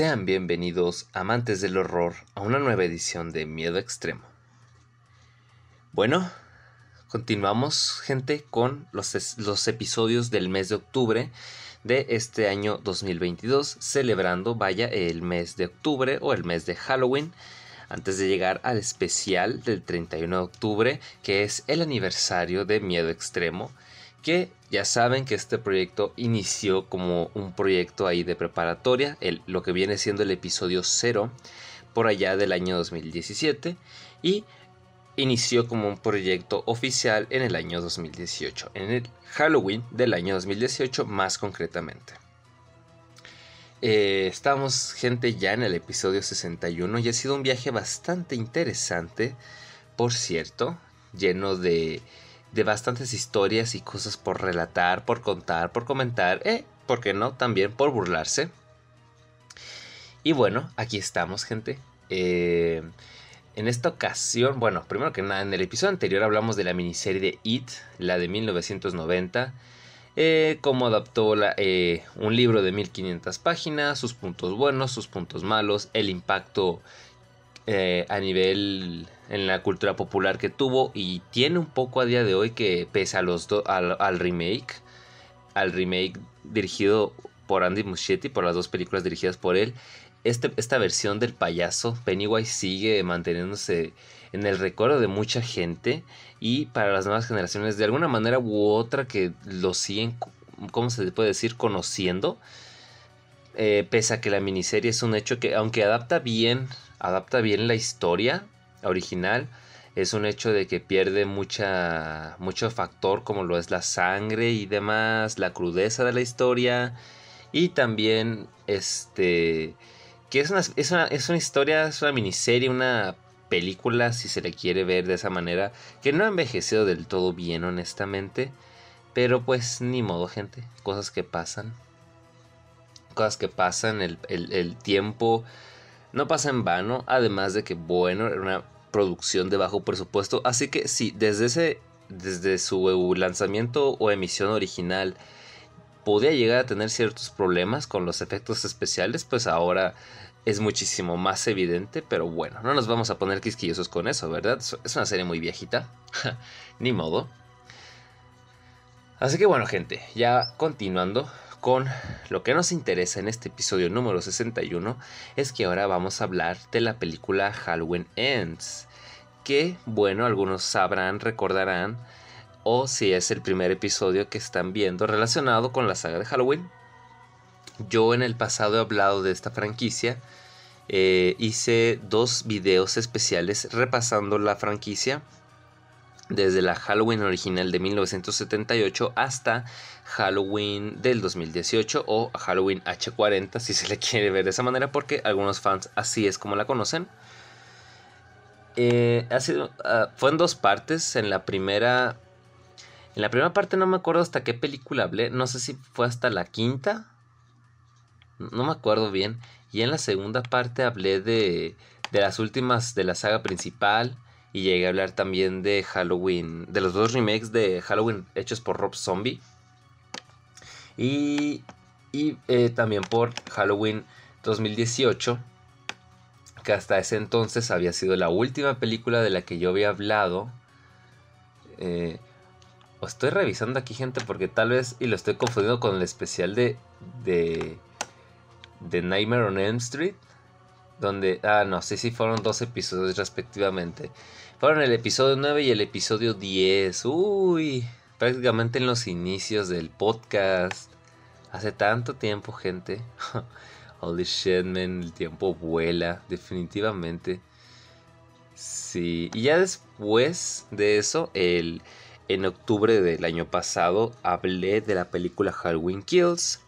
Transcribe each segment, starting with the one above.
Sean bienvenidos, amantes del horror, a una nueva edición de Miedo Extremo. Bueno, continuamos, gente, con los, episodios del mes de octubre de este año 2022, celebrando, vaya, el mes de octubre o el mes de Halloween, antes de llegar al especial del 31 de octubre, que es el aniversario de Miedo Extremo que ya saben que este proyecto inició como un proyecto ahí de preparatoria, el, lo que viene siendo el episodio 0 por allá del año 2017 y inició como un proyecto oficial en el año 2018, en el Halloween del año 2018 más concretamente. Eh, estamos gente ya en el episodio 61 y ha sido un viaje bastante interesante, por cierto, lleno de de bastantes historias y cosas por relatar, por contar, por comentar, eh, ¿por qué no? También por burlarse. Y bueno, aquí estamos, gente. Eh, en esta ocasión, bueno, primero que nada, en el episodio anterior hablamos de la miniserie de It, la de 1990. Eh, cómo adaptó eh, un libro de 1500 páginas, sus puntos buenos, sus puntos malos, el impacto eh, a nivel en la cultura popular que tuvo y tiene un poco a día de hoy que pese a los al, remake, al remake dirigido por Andy Muschietti, por las dos películas dirigidas por él, este, esta versión del payaso Pennywise sigue manteniéndose en el recuerdo de mucha gente y para las nuevas generaciones de alguna manera u otra que lo siguen, ¿cómo se puede decir? Conociendo. Eh, pese a que la miniserie es un hecho que aunque adapta bien adapta bien la historia original. Es un hecho de que pierde mucha, mucho factor como lo es la sangre y demás, la crudeza de la historia. Y también, este, que es una, es una, es una historia, es una miniserie, una película, si se le quiere ver de esa manera, que no ha envejecido del todo bien, honestamente. Pero pues ni modo, gente. Cosas que pasan. Cosas que pasan, el, el, el tiempo no pasa en vano, además de que, bueno, era una producción de bajo presupuesto. Así que sí, desde, ese, desde su lanzamiento o emisión original podía llegar a tener ciertos problemas con los efectos especiales, pues ahora es muchísimo más evidente, pero bueno, no nos vamos a poner quisquillosos con eso, ¿verdad? Es una serie muy viejita, ni modo. Así que bueno, gente, ya continuando, con lo que nos interesa en este episodio número 61 es que ahora vamos a hablar de la película Halloween Ends. Que, bueno, algunos sabrán, recordarán, o si es el primer episodio que están viendo relacionado con la saga de Halloween. Yo en el pasado he hablado de esta franquicia. Eh, hice dos videos especiales repasando la franquicia desde la Halloween original de 1978 hasta Halloween del 2018 o Halloween H40 si se le quiere ver de esa manera porque algunos fans así es como la conocen. Eh, ha sido, ah, fue en dos partes. En la primera. En la primera parte no me acuerdo hasta qué película hablé. No sé si fue hasta la quinta. No me acuerdo bien. Y en la segunda parte hablé de, de las últimas de la saga principal. Y llegué a hablar también de Halloween, de los dos remakes de Halloween hechos por Rob Zombie. Y, y eh, también por Halloween 2018, que hasta ese entonces había sido la última película de la que yo había hablado. Eh, estoy revisando aquí, gente, porque tal vez, y lo estoy confundiendo con el especial de, de, de Nightmare on Elm Street. Donde, ah, no sé si fueron dos episodios respectivamente. Fueron el episodio 9 y el episodio 10. Uy, prácticamente en los inicios del podcast. Hace tanto tiempo, gente. Holy shit, man, el tiempo vuela, definitivamente. Sí, y ya después de eso, el, en octubre del año pasado, hablé de la película Halloween Kills.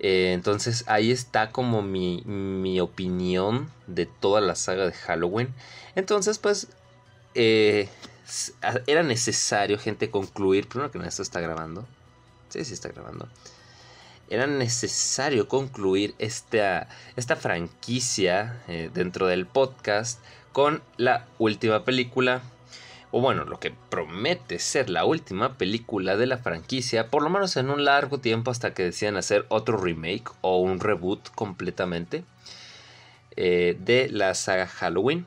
Eh, entonces ahí está como mi, mi opinión de toda la saga de Halloween. Entonces, pues eh, era necesario, gente, concluir. Primero que nada, esto está grabando. Sí, sí está grabando. Era necesario concluir esta, esta franquicia eh, dentro del podcast con la última película. o bueno, lo que promete ser la última película de la franquicia, por lo menos en un largo tiempo hasta que decidan hacer otro remake o un reboot completamente eh, de la saga Halloween,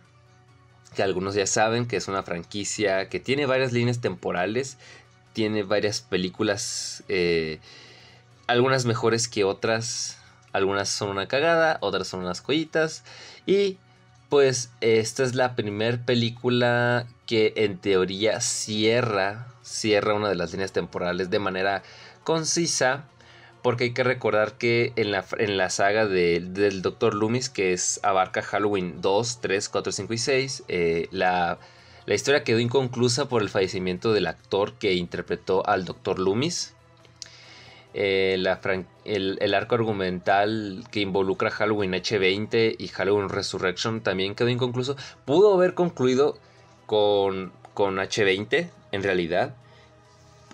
que algunos ya saben que es una franquicia que tiene varias líneas temporales, tiene varias películas, eh, algunas mejores que otras, algunas son una cagada, otras son unas joyitas y pues esta es la primera película que en teoría cierra, cierra una de las líneas temporales de manera concisa. Porque hay que recordar que en la, en la saga del Dr. Loomis, que es abarca Halloween 2, 3, 4, 5 y 6, eh, la, la, historia quedó inconclusa por el fallecimiento del actor que interpretó al Dr. Loomis. Eh, el, arco argumental que involucra Halloween H20 y Halloween Resurrection también quedó inconcluso. Pudo haber concluido con, con H20 en realidad.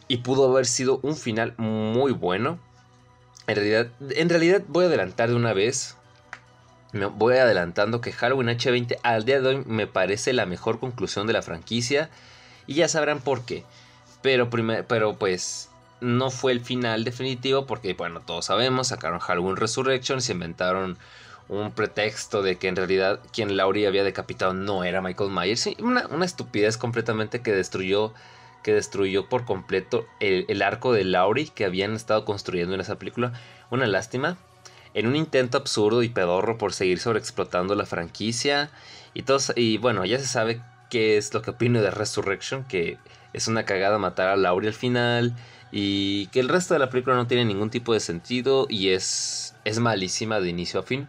Y pudo haber sido un final muy bueno. En realidad, en realidad voy a adelantar de una vez. Me voy adelantando que Halloween H20 al día de hoy me parece la mejor conclusión de la franquicia. Y ya sabrán por qué. Pero, pero pues no fue el final definitivo porque, bueno, todos sabemos, sacaron Halloween Resurrection, se inventaron un pretexto de que en realidad quien Laurie había decapitado no era Michael Myers. una, una, estupidez completamente que destruyó, que destruyó por completo el, arco de Laurie que habían estado construyendo en esa película. Una lástima. En un intento absurdo y pedorro por seguir sobreexplotando la franquicia. Y, todos, y bueno, ya se sabe qué es lo que opino de Resurrection, que es una cagada matar a Laurie al final y que el resto de la película no tiene ningún tipo de sentido y es, es malísima de inicio a fin.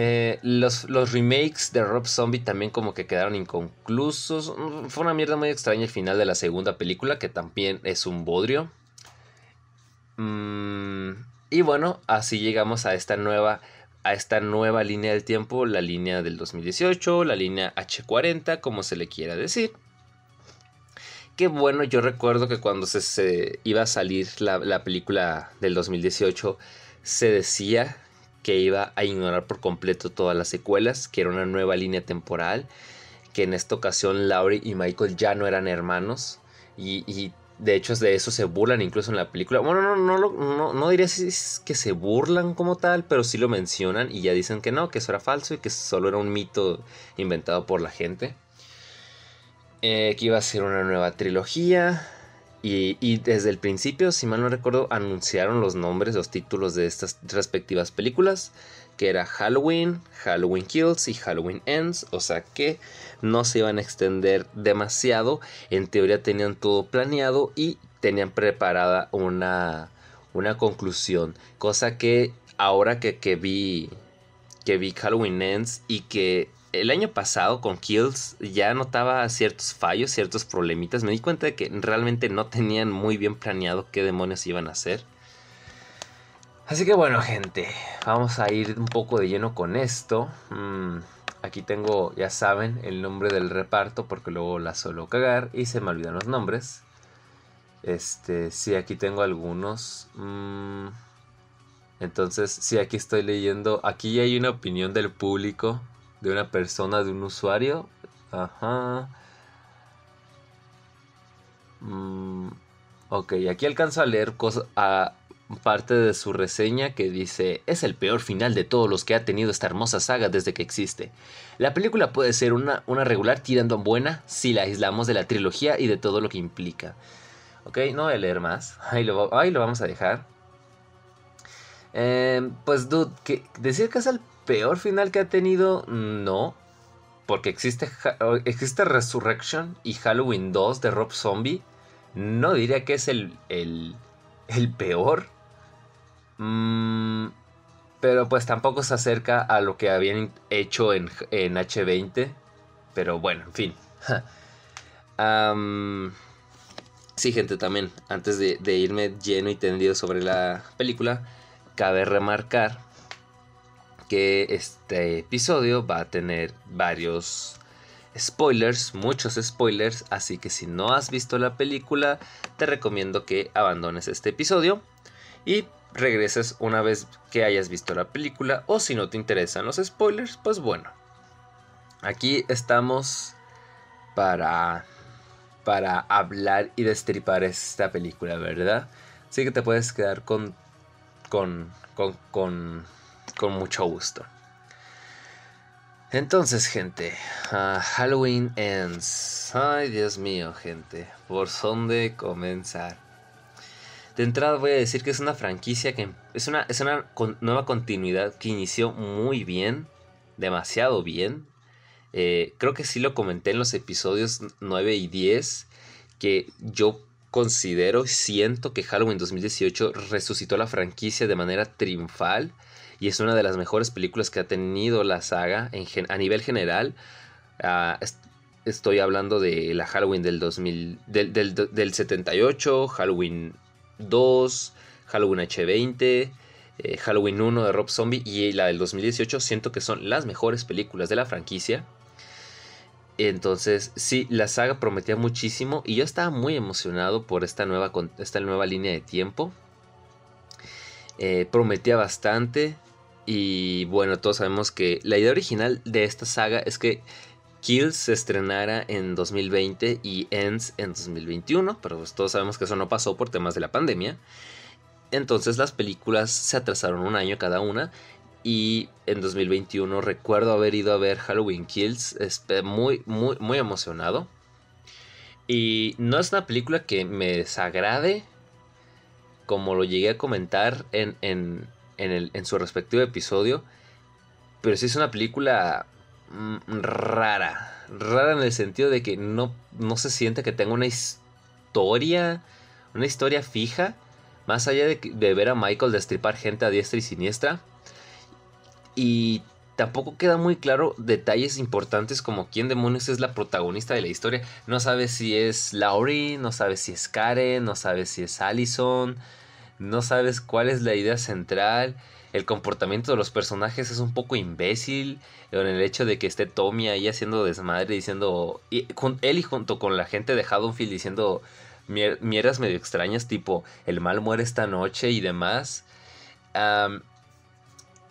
Eh, los, los, remakes de Rob Zombie también como que quedaron inconclusos. Fue una mierda muy extraña el final de la segunda película, que también es un bodrio. Mm, y bueno, así llegamos a esta nueva a esta nueva línea del tiempo, la línea del 2018, la línea H40, como se le quiera decir qué bueno, yo recuerdo que cuando se, iba a salir la, película del 2018, se decía que iba a ignorar por completo todas las secuelas, que era una nueva línea temporal, que en esta ocasión Laurie y Michael ya no eran hermanos, y, de hecho de eso se burlan incluso en la película. Bueno, no, no, no, no diría si es que se burlan como tal, pero sí lo mencionan y ya dicen que no, que eso era falso y que solo era un mito inventado por la gente. Eh, que iba a ser una nueva trilogía. Y, desde el principio, si mal no recuerdo, anunciaron los nombres, los títulos de estas respectivas películas. Que era Halloween, Halloween Kills y Halloween Ends. O sea que no se iban a extender demasiado. En teoría tenían todo planeado y tenían preparada una, una conclusión. Cosa que ahora que, que vi que vi Halloween Ends y que el año pasado con Kills ya notaba ciertos fallos, ciertos problemitas. Me di cuenta de que realmente no tenían muy bien planeado qué demonios iban a hacer. Así que bueno, gente, vamos a ir un poco de lleno con esto. Mm, aquí tengo, ya saben, el nombre del reparto porque luego la suelo cagar y se me olvidan los nombres. Este, sí, aquí tengo algunos. Mm, entonces, sí, aquí estoy leyendo. Aquí hay una opinión del público de una persona, de un usuario. Ajá. Mm, ok, aquí alcanzo a leer a parte de su reseña que dice, es el peor final de todos los que ha tenido esta hermosa saga desde que existe. La película puede ser una, una regular tirando buena si la aislamos de la trilogía y de todo lo que implica. Ok, no voy a leer más. Ahí lo, ahí lo vamos a dejar. Em, pues, dude, que decir que es el peor final que ha tenido, no. Porque existe, existe Resurrection y Halloween 2 de Rob Zombie. No diría que es el, el, peor. Mm, pero pues tampoco se acerca a lo que habían hecho en, en H20. Pero bueno, en fin. sí, gente, también, antes de irme lleno y tendido sobre la película, cabe remarcar que este episodio va a tener varios spoilers, muchos spoilers, así que si no has visto la película, te recomiendo que abandones este episodio y regreses una vez que hayas visto la película o si no te interesan los spoilers, pues bueno. Aquí estamos para, para hablar y destripar esta película, ¿verdad? Así que te puedes quedar con, con, con, con, con mucho gusto. Entonces, gente, ah, Halloween Ends. Ay, Dios mío, gente, ¿por dónde comenzar? De entrada voy a decir que es una franquicia que es una, es una nueva continuidad que inició muy bien, demasiado bien. Eh, creo que sí lo comenté en los episodios 9 y 10, que yo considero y siento que Halloween 2018 resucitó la franquicia de manera triunfal y es una de las mejores películas que ha tenido la saga a nivel general. Ah, estoy hablando de la Halloween del, 2000, del, del, 78, Halloween 2, Halloween H20, eh, Halloween 1 de Rob Zombie y la del 2018. Siento que son las mejores películas de la franquicia. Entonces, sí, la saga prometía muchísimo y yo estaba muy emocionado por esta nueva, esta nueva línea de tiempo. Eh, prometía bastante. Y bueno, todos sabemos que la idea original de esta saga es que Kills se estrenara en 2020 y Ends en 2021, pero pues todos sabemos que eso no pasó por temas de la pandemia. Entonces las películas se atrasaron un año cada una y en 2021 recuerdo haber ido a ver Halloween Kills, muy, muy, muy emocionado. Y no es una película que me desagrade, como lo llegué a comentar en, en, su respectivo episodio. Pero sí es una película mm, rara. Rara en el sentido de que no, no se siente que tenga una historia. Una historia fija. Más allá de, de ver a Michael destripar gente a diestra y siniestra. Y tampoco queda muy claro detalles importantes como quién demonios es la protagonista de la historia. No sabes si es Laurie, no sabes si es Karen, no sabes si es Allison no sabes cuál es la idea central. El comportamiento de los personajes es un poco imbécil. En el hecho de que esté Tommy ahí haciendo desmadre, diciendo. Y, él y junto con la gente de Haddonfield diciendo mierdas medio extrañas, tipo el mal muere esta noche y demás.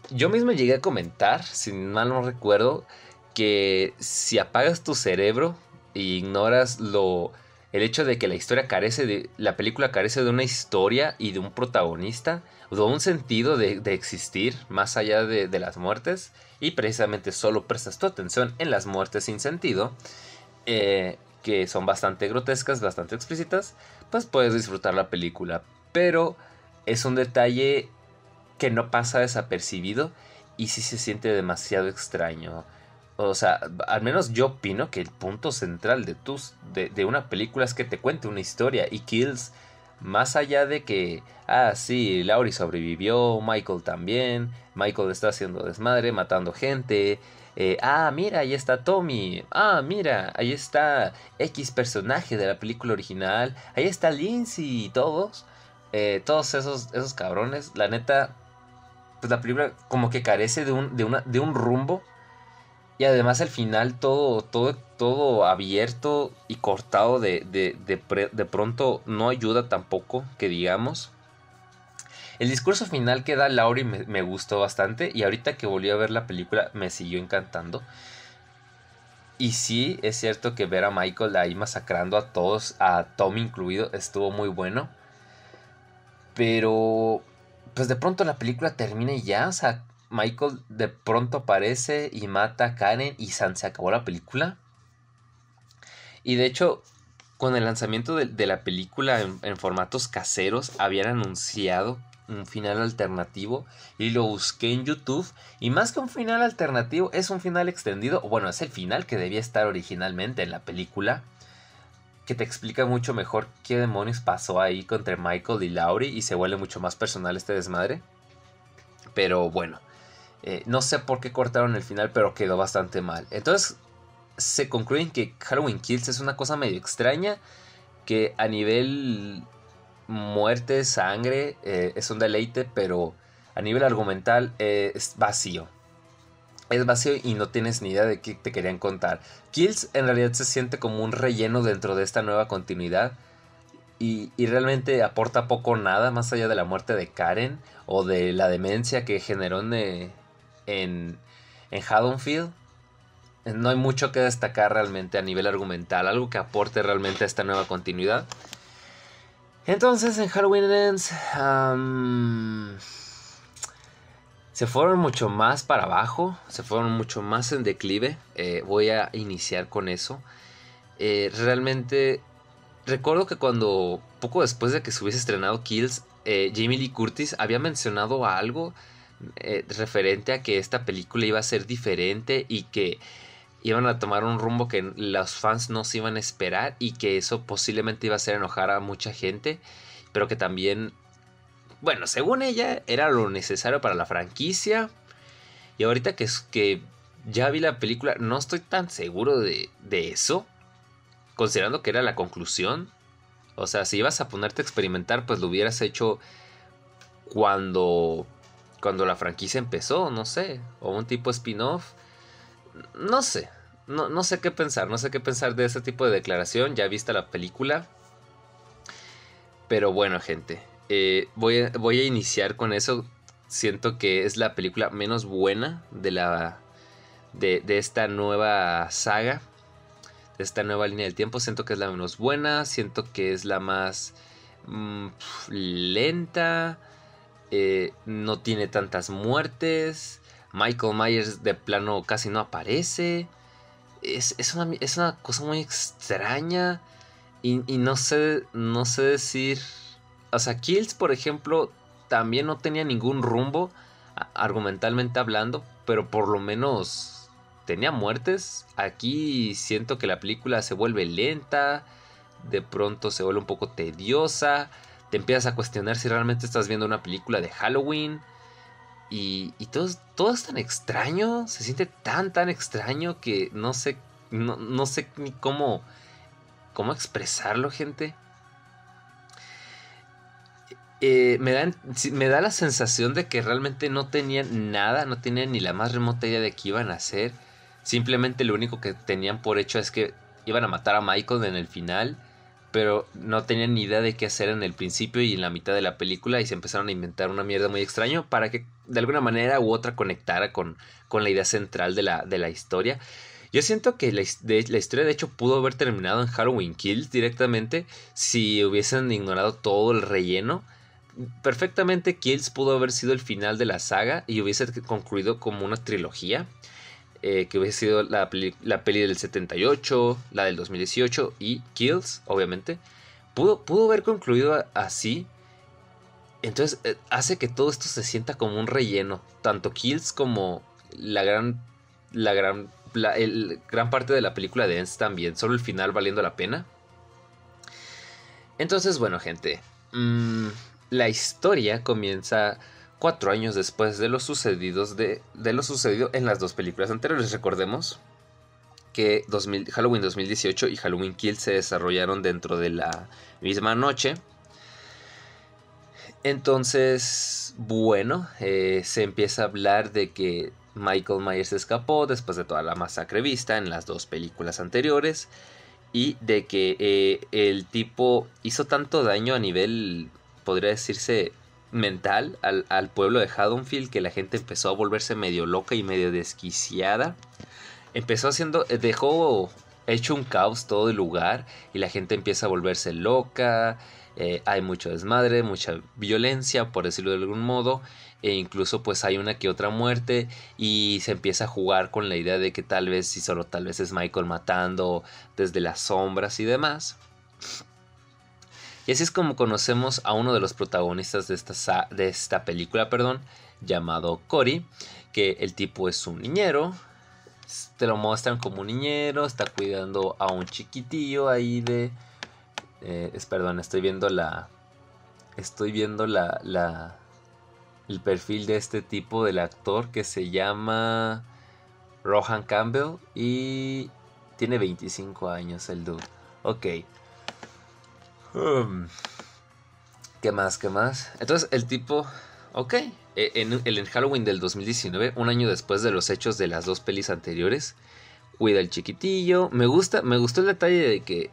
yo mismo llegué a comentar, si mal no recuerdo, que si apagas tu cerebro e ignoras lo el hecho de que la historia carece de. La película carece de una historia y de un protagonista, de un sentido de, existir más allá de, las muertes, y precisamente solo prestas tu atención en las muertes sin sentido, eh, que son bastante grotescas, bastante explícitas, pues puedes disfrutar la película. Pero es un detalle que no pasa desapercibido y sí se siente demasiado extraño. O sea, al menos yo opino que el punto central de, tus, de, una película es que te cuente una historia y Kills, más allá de que, ah, sí, Laurie sobrevivió, Michael también, Michael está haciendo desmadre, matando gente, eh, ah, mira, ahí está Tommy, ah, mira, ahí está X personaje de la película original, ahí está Lindsay y todos, eh, todos esos, esos cabrones, la neta, pues la película como que carece de un, de una, de un rumbo y además al final todo, todo, todo abierto y cortado de, de, pronto no ayuda tampoco, que digamos. El discurso final que da Laurie me, me, gustó bastante y ahorita que volví a ver la película me siguió encantando. Y sí, es cierto que ver a Michael ahí masacrando a todos, a Tom incluido, estuvo muy bueno. Pero, pues de pronto la película termina y ya, o sea, Michael de pronto aparece y mata a Karen y San se acabó la película. Y de hecho, con el lanzamiento de, la película en, formatos caseros, habían anunciado un final alternativo y lo busqué en YouTube. Y más que un final alternativo, es un final extendido. Bueno, es el final que debía estar originalmente en la película. Que te explica mucho mejor qué demonios pasó ahí contra Michael y Laurie y se vuelve mucho más personal este desmadre. Pero bueno, eh, no sé por qué cortaron el final, pero quedó bastante mal. Entonces se concluyen que Halloween Kills es una cosa medio extraña. Que a nivel muerte, sangre, eh, es un deleite, pero a nivel argumental eh, es vacío. Es vacío y no tienes ni idea de qué te querían contar. Kills en realidad se siente como un relleno dentro de esta nueva continuidad. Y, y, realmente aporta poco o nada más allá de la muerte de Karen o de la demencia que generó en, en, Haddonfield. no hay mucho que destacar realmente a nivel argumental, algo que aporte realmente a esta nueva continuidad. Entonces en Halloween Ends se fueron mucho más para abajo, se fueron mucho más en declive. Eh, voy a iniciar con eso. Eh, realmente recuerdo que cuando, poco después de que se hubiese estrenado Kills, eh, Jamie Lee Curtis había mencionado algo referente a que esta película iba a ser diferente y que iban a tomar un rumbo que los fans no se iban a esperar y que eso posiblemente iba a hacer enojar a mucha gente, pero que también, bueno, según ella era lo necesario para la franquicia. Y ahorita que, que ya vi la película, no estoy tan seguro de, de eso, considerando que era la conclusión. O sea, si ibas a ponerte a experimentar, pues lo hubieras hecho cuando cuando la franquicia empezó, no sé, o un tipo spin-off. No sé, no, sé qué pensar, no sé qué pensar de ese tipo de declaración, ya vista la película. Pero bueno, gente, eh, voy, a, voy a iniciar con eso. Siento que es la película menos buena de la de, esta nueva saga, de esta nueva línea del tiempo. Siento que es la menos buena, siento que es la más mm, lenta, eh, no tiene tantas muertes. Michael Myers de plano casi no aparece es, una, cosa muy extraña y, no, sé, no sé decir... O sea, Kills, por ejemplo, también no tenía ningún rumbo, argumentalmente hablando, pero por lo menos tenía muertes. Aquí siento que la película se vuelve lenta, de pronto se vuelve un poco tediosa, te empiezas a cuestionar si realmente estás viendo una película de Halloween. Y, todo, es tan extraño, se siente tan, tan extraño que no sé, no, sé ni cómo, cómo expresarlo, gente. Eh, me, da, me da la sensación de que realmente no tenían nada, no tenían ni la más remota idea de qué iban a hacer. Simplemente lo único que tenían por hecho es que iban a matar a Michael en el final pero no tenían ni idea de qué hacer en el principio y en la mitad de la película y se empezaron a inventar una mierda muy extraño para que de alguna manera u otra conectara con, con la idea central de la, de la historia. Yo siento que la, la, historia de hecho pudo haber terminado en Halloween Kills directamente si hubiesen ignorado todo el relleno. Perfectamente Kills pudo haber sido el final de la saga y hubiese concluido como una trilogía. Eh, que hubiese sido la, la, peli del 78, la del 2018 y Kills, obviamente, pudo, pudo haber concluido así. Entonces eh, hace que todo esto se sienta como un relleno, tanto Kills como la gran, la gran, el, gran parte de la película de Ends también, solo el final valiendo la pena. Entonces, bueno, gente, mm, la historia comienza cuatro años después de lo, sucedidos de, lo sucedido en las dos películas anteriores. Recordemos que Halloween 2018 y Halloween Kill se desarrollaron dentro de la misma noche. Entonces, bueno, eh, se empieza a hablar de que Michael Myers escapó después de toda la masacre vista en las dos películas anteriores y de que eh, el tipo hizo tanto daño a nivel, podría decirse, mental al, pueblo de Haddonfield que la gente empezó a volverse medio loca y medio desquiciada. Empezó haciendo, eh, dejó hecho un caos todo el lugar y la gente empieza a volverse loca. Eh, hay mucho desmadre, mucha violencia, por decirlo de algún modo, e incluso pues hay una que otra muerte y se empieza a jugar con la idea de que tal vez, si solo tal vez es Michael matando desde las sombras y demás. Y así es como conocemos a uno de los protagonistas de esta, de esta película, perdón, llamado Cory, que el tipo es un niñero, te lo muestran como un niñero, está cuidando a un chiquitillo ahí de... Eh, perdón, estoy viendo la... Estoy viendo la, la... El perfil de este tipo del actor que se llama Rohan Campbell y tiene 25 años el dude. Ok, ¿Qué más? ¿Qué más? Entonces el tipo, ok, e, en el Halloween del 2019, un año después de los hechos de las dos pelis anteriores, cuida al chiquitillo. Me gusta, me gustó el detalle de que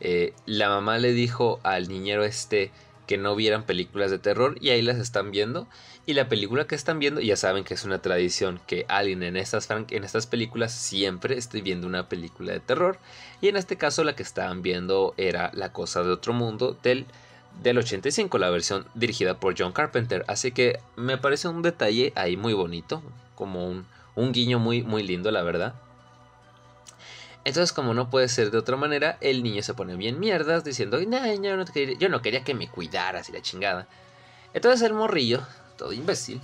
eh, la mamá le dijo al niñero este, que no vieran películas de terror y ahí las están viendo. Y la película que están viendo, ya saben que es una tradición que alguien en estas, en estas películas siempre esté viendo una película de terror. Y en este caso la que estaban viendo era La Cosa de Otro Mundo del, del 85, la versión dirigida por John Carpenter. Así que me parece un detalle ahí muy bonito, como un, un guiño muy, muy lindo, la verdad. Entonces, como no puede ser de otra manera, el niño se pone bien mierdas diciendo, no, yo, no quería, que me cuidaras y la chingada. Entonces el morrillo, todo imbécil,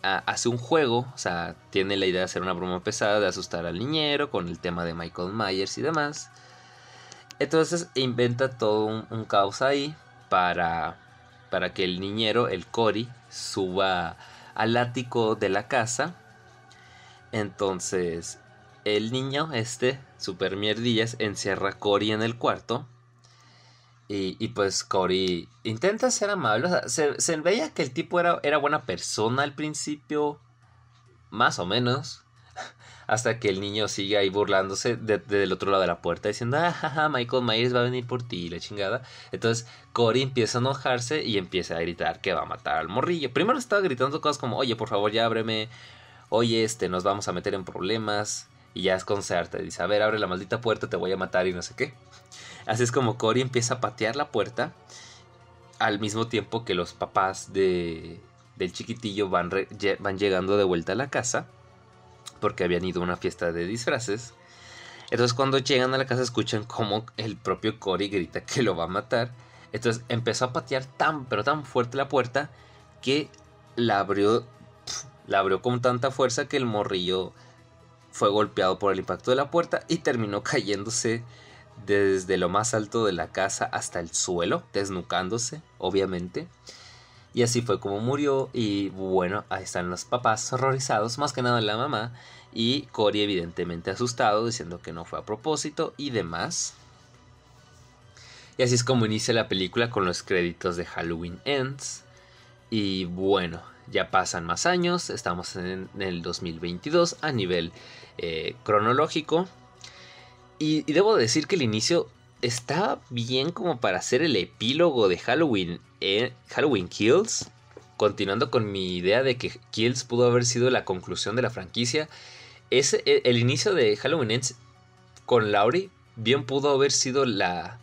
hace un juego, o sea, tiene la idea de hacer una broma pesada, de asustar al niñero con el tema de Michael Myers y demás. Entonces inventa todo un, caos ahí para, para que el niñero, el Cory, suba al ático de la casa. Entonces el niño, este, super mierdillas, encierra a Cory en el cuarto. Y, pues Cory intenta ser amable. se, veía que el tipo era, era buena persona al principio. Más o menos. Hasta que el niño sigue ahí burlándose desde el otro lado de la puerta diciendo, ah, Michael Myers va a venir por ti, la chingada. Entonces Cory empieza a enojarse y empieza a gritar que va a matar al morrillo. Primero estaba gritando cosas como, oye, por favor, ya ábreme. Oye, este, nos vamos a meter en problemas. Y ya es con Certa. Dice, a ver, abre la maldita puerta, te voy a matar y no sé qué. Así es como Cory empieza a patear la puerta. Al mismo tiempo que los papás de, del chiquitillo van, van llegando de vuelta a la casa. Porque habían ido a una fiesta de disfraces. Entonces cuando llegan a la casa escuchan como el propio Cory grita que lo va a matar. Entonces empezó a patear tan pero tan fuerte la puerta que la abrió, la abrió con tanta fuerza que el morrillo fue golpeado por el impacto de la puerta y terminó cayéndose desde lo más alto de la casa hasta el suelo, desnucándose, obviamente. Y así fue como murió. Y bueno, ahí están los papás horrorizados, más que nada la mamá. Y Cory evidentemente asustado, diciendo que no fue a propósito y demás. Y así es como inicia la película con los créditos de Halloween Ends. Y bueno, ya pasan más años, estamos en el 2022 a nivel eh, cronológico. Y, debo decir que el inicio está bien como para hacer el epílogo de Halloween, eh, Halloween Kills. Continuando con mi idea de que Kills pudo haber sido la conclusión de la franquicia. Es el, el inicio de Halloween Ends con Laurie bien pudo haber sido la,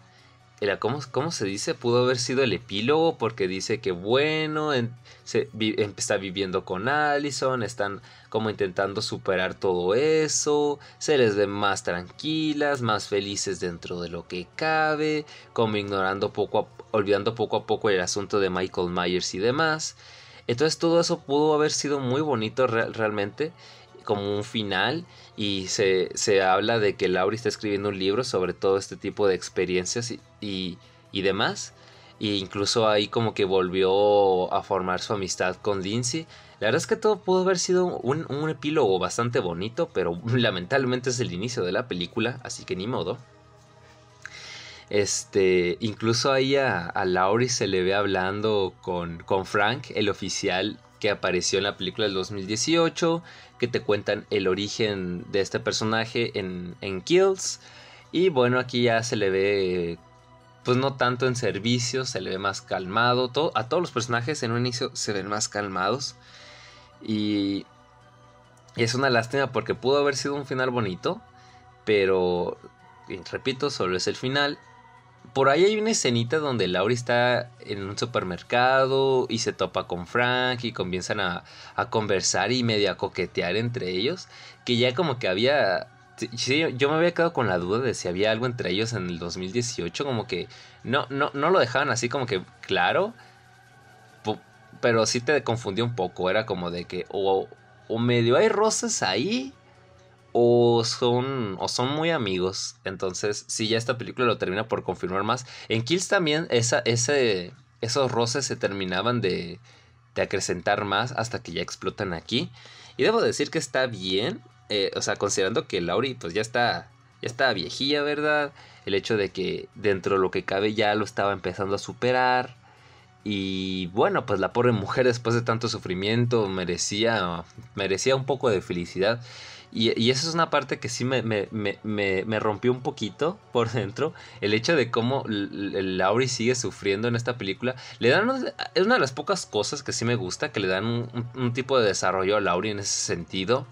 ¿cómo, ¿cómo, se dice? Pudo haber sido el epílogo porque dice que bueno, se, está viviendo con Allison, están como intentando superar todo eso, se les ve más tranquilas, más felices dentro de lo que cabe, como ignorando poco, olvidando poco a poco el asunto de Michael Myers y demás. Entonces todo eso pudo haber sido muy bonito realmente como un final y se, habla de que Laurie está escribiendo un libro sobre todo este tipo de experiencias y, y, demás. E incluso ahí como que volvió a formar su amistad con Lindsay. La verdad es que todo pudo haber sido un, un epílogo bastante bonito, pero lamentablemente es el inicio de la película, así que ni modo. Este, incluso ahí a, a Laurie se le ve hablando con, con Frank, el oficial que apareció en la película del 2018, que te cuentan el origen de este personaje en, en Kills. Y bueno, aquí ya se le ve, pues no tanto en servicio, se le ve más calmado. Todo, a todos los personajes en un inicio se ven más calmados. Y, y es una lástima porque pudo haber sido un final bonito, pero, repito, solo es el final por ahí hay una escenita donde Laurie está en un supermercado y se topa con Frank y comienzan a, conversar y medio a coquetear entre ellos. Que ya como que había... yo me había quedado con la duda de si había algo entre ellos en el 2018. Como que no, no, no lo dejaban así como que claro. Pero sí te confundió un poco. Era como de que o, o medio hay roces ahí o son, o son muy amigos. Entonces, si ya esta película lo termina por confirmar más. En Kills también esa, ese, esos roces se terminaban de, de acrecentar más hasta que ya explotan aquí. Y debo decir que está bien. Eh, o sea, considerando que Laurie pues ya está, ya está viejilla, ¿verdad? El hecho de que dentro de lo que cabe ya lo estaba empezando a superar. y bueno, pues la pobre mujer después de tanto sufrimiento merecía, merecía un poco de felicidad. Y, esa es una parte que sí me, me, me, me, rompió un poquito por dentro. El hecho de cómo Laurie sigue sufriendo en esta película. Le dan es una de las pocas cosas que sí me gusta, que le dan un, tipo de desarrollo a Laurie en ese sentido.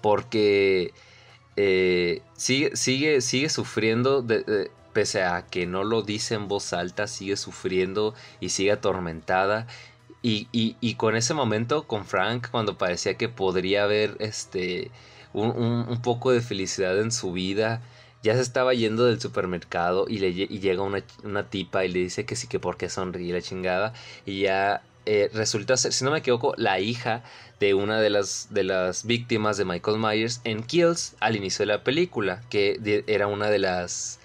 Porque eh, sigue, sigue, sigue sufriendo pese a que no lo dice en voz alta, sigue sufriendo y sigue atormentada. Y, y, con ese momento, con Frank, cuando parecía que podría haber este, un, poco de felicidad en su vida, ya se estaba yendo del supermercado y, le, y llega una, una, tipa y le dice que sí, que porque sonríe la chingada. Y ya eh, resulta ser, si no me equivoco, la hija de una de las, de las víctimas de Michael Myers en Kills al inicio de la película, que era una de las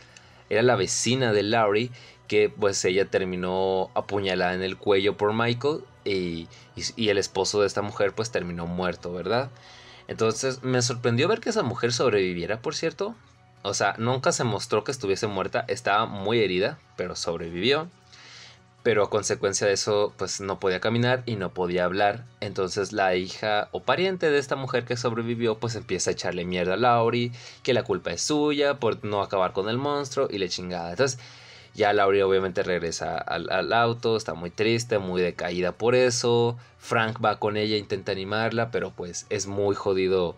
era la vecina de Laurie que pues ella terminó apuñalada en el cuello por Michael y, y, el esposo de esta mujer pues terminó muerto, ¿verdad? Entonces me sorprendió ver que esa mujer sobreviviera, por cierto. O sea, nunca se mostró que estuviese muerta, estaba muy herida, pero sobrevivió pero a consecuencia de eso pues no podía caminar y no podía hablar. Entonces la hija o pariente de esta mujer que sobrevivió pues empieza a echarle mierda a Laurie, que la culpa es suya por no acabar con el monstruo y le chingada. Entonces ya Laurie obviamente regresa al, auto, está muy triste, muy decaída por eso. Frank va con ella, intenta animarla, pero pues es muy jodido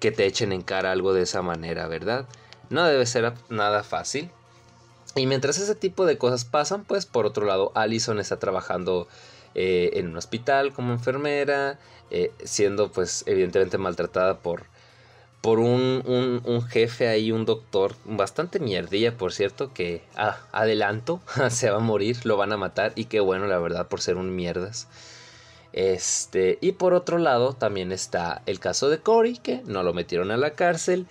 que te echen en cara algo de esa manera, ¿verdad? No debe ser nada fácil. Y mientras ese tipo de cosas pasan, pues por otro lado, Allison está trabajando eh, en un hospital como enfermera, eh, siendo pues evidentemente maltratada por, por un, un, jefe ahí, un doctor, bastante mierdilla, por cierto, que adelanto, se va a morir, lo van a matar y qué bueno, la verdad, por ser un mierdas. Este, y por otro lado, también está el caso de Cory, que no lo metieron a la cárcel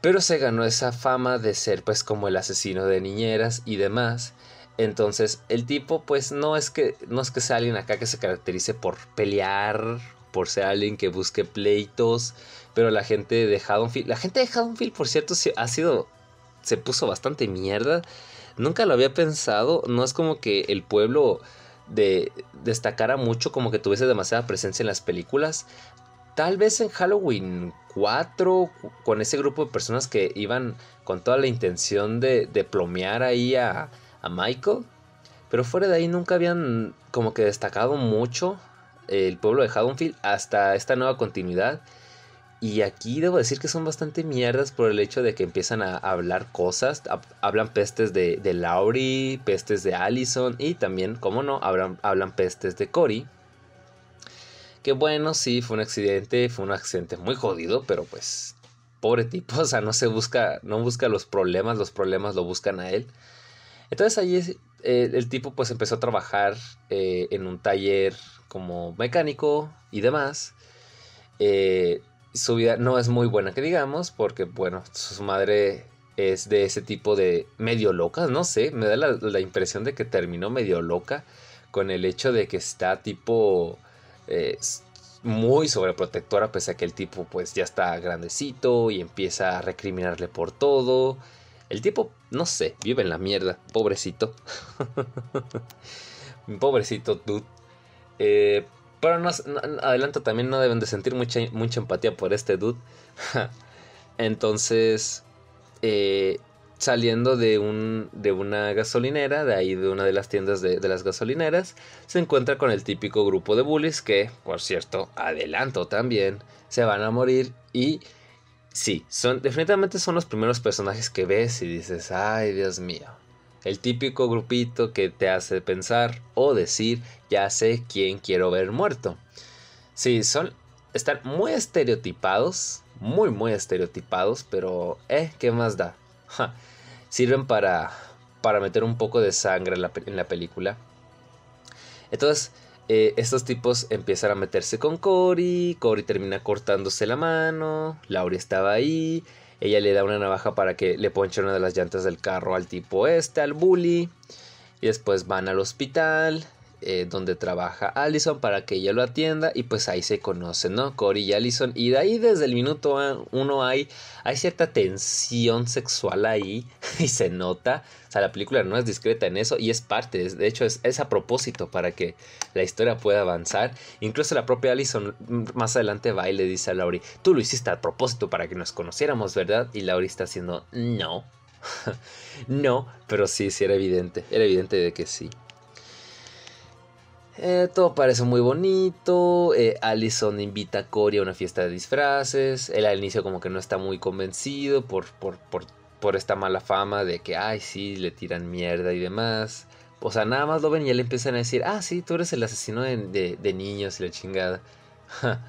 pero se ganó esa fama de ser pues como el asesino de niñeras y demás. Entonces el tipo pues no es que no es que sea alguien acá que se caracterice por pelear, por ser alguien que busque pleitos, pero la gente de Haddonfield, la gente de Haddonfield por cierto ha sido se puso bastante mierda. Nunca lo había pensado, no es como que el pueblo de destacara mucho como que tuviese demasiada presencia en las películas, tal vez en Halloween 4, con ese grupo de personas que iban con toda la intención de, de plomear ahí a, a, Michael. Pero fuera de ahí nunca habían como que destacado mucho el pueblo de Haddonfield hasta esta nueva continuidad. Y aquí debo decir que son bastante mierdas por el hecho de que empiezan a hablar cosas. hablan pestes de, de Laurie, pestes de Allison y también, como no, hablan, hablan pestes de Cory. Que bueno, sí, fue un accidente, fue un accidente muy jodido, pero pues, pobre tipo, o sea, no se busca, no busca los problemas, los problemas lo buscan a él. Entonces ahí eh, el tipo pues empezó a trabajar eh, en un taller como mecánico y demás. Eh, su vida no es muy buena que digamos, porque bueno, su madre es de ese tipo de medio loca, no sé, me da la, impresión de que terminó medio loca con el hecho de que está tipo muy sobreprotectora, pese a que el tipo pues ya está grandecito y empieza a recriminarle por todo. El tipo, no sé, vive en la mierda, pobrecito. pobrecito dude. Eh, pero adelanto también no deben de sentir mucha, mucha empatía por este dude. Entonces, eh, saliendo de, un, de una gasolinera, de ahí de una de las tiendas de, las gasolineras, se encuentra con el típico grupo de bullies que, por cierto, adelanto también, se van a morir y sí, son, definitivamente son los primeros personajes que ves y dices, ay Dios mío, el típico grupito que te hace pensar o decir, ya sé quién quiero ver muerto. Sí, son, están muy estereotipados, muy, muy estereotipados, pero, eh, ¿qué más da? sirven para, para meter un poco de sangre en la, película. Entonces, eh, estos tipos empiezan a meterse con Cory. Cory termina cortándose la mano. Laurie estaba ahí. Ella le da una navaja para que le ponche una de las llantas del carro al tipo este, al bully. Y después van al hospital. Eh, donde trabaja Allison para que ella lo atienda y pues ahí se conocen, ¿no? Cory y Allison y de ahí desde el minuto uno hay, hay cierta tensión sexual ahí y se nota, o sea, la película no es discreta en eso y es parte, de hecho es, a propósito para que la historia pueda avanzar, incluso la propia Allison más adelante va y le dice a Laurie, tú lo hiciste a propósito para que nos conociéramos, ¿verdad? Y Laurie está haciendo, no, no, pero sí, sí era evidente, era evidente de que sí. Eh, todo parece muy bonito. Eh, Allison invita a Cory a una fiesta de disfraces. Él al inicio como que no está muy convencido por, por, por, por, esta mala fama de que, ay, sí, le tiran mierda y demás. O sea, nada más lo ven y ya le empiezan a decir, ah, sí, tú eres el asesino de, de, niños y la chingada.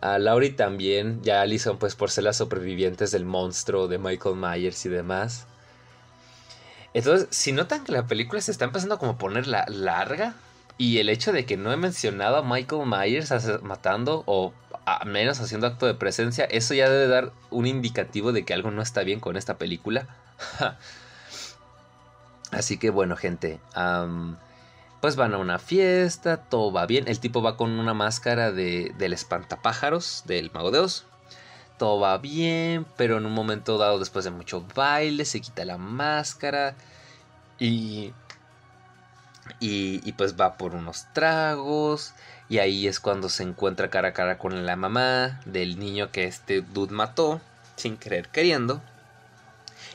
a Laurie también, ya Allison pues por ser las sobrevivientes del monstruo de Michael Myers y demás. Entonces, si notan que la película se está empezando como a poner la larga, y el hecho de que no he mencionado a Michael Myers matando o a menos haciendo acto de presencia, eso ya debe dar un indicativo de que algo no está bien con esta película. Así que bueno, gente. pues van a una fiesta, todo va bien. El tipo va con una máscara de, del espantapájaros, del mago de Oz. Todo va bien, pero en un momento dado, después de mucho baile, se quita la máscara. Y y, pues va por unos tragos. Y ahí es cuando se encuentra cara a cara con la mamá del niño que este dude mató, sin querer queriendo.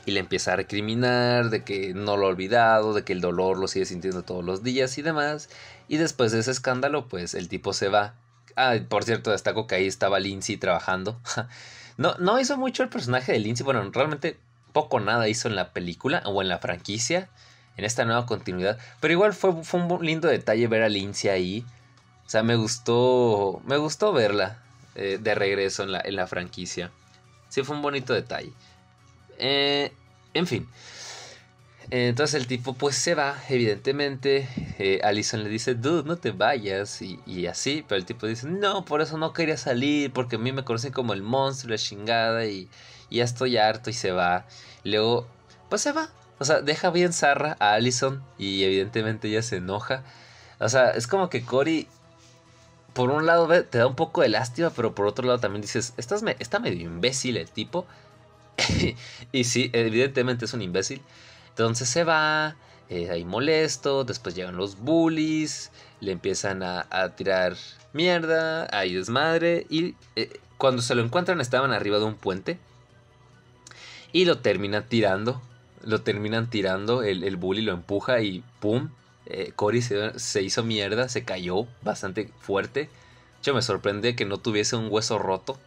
Y le empieza a recriminar de que no lo ha olvidado, de que el dolor lo sigue sintiendo todos los días y demás. Y después de ese escándalo, pues el tipo se va. Ah, por cierto, destaco que ahí estaba Lindsay trabajando. no, no hizo mucho el personaje de Lindsay. Bueno, realmente poco nada hizo en la película o en la franquicia en esta nueva continuidad. Pero igual fue, fue un lindo detalle ver a Lindsay ahí. O sea, me gustó, me gustó verla eh, de regreso en la, en la, franquicia. Sí, fue un bonito detalle. Eh, en fin. Entonces el tipo pues se va, evidentemente. Eh, Alison le dice, dude, no te vayas. Y, así, pero el tipo dice, no, por eso no quería salir, porque a mí me conocen como el monstruo, la chingada, y, y ya estoy harto y se va. luego, pues se va, o sea, deja bien zarra a Allison y evidentemente ella se enoja. O sea, es como que Cory, por un lado te da un poco de lástima, pero por otro lado también dices, está medio imbécil el tipo. y sí, evidentemente es un imbécil. Entonces se va, eh, ahí molesto, después llegan los bullies, le empiezan a, tirar mierda, ahí desmadre. Y eh, cuando se lo encuentran estaban arriba de un puente. Y lo termina tirando lo terminan tirando, el, el bully lo empuja y ¡pum! Eh, Cory se, hizo mierda, se cayó bastante fuerte. Yo me sorprende que no tuviese un hueso roto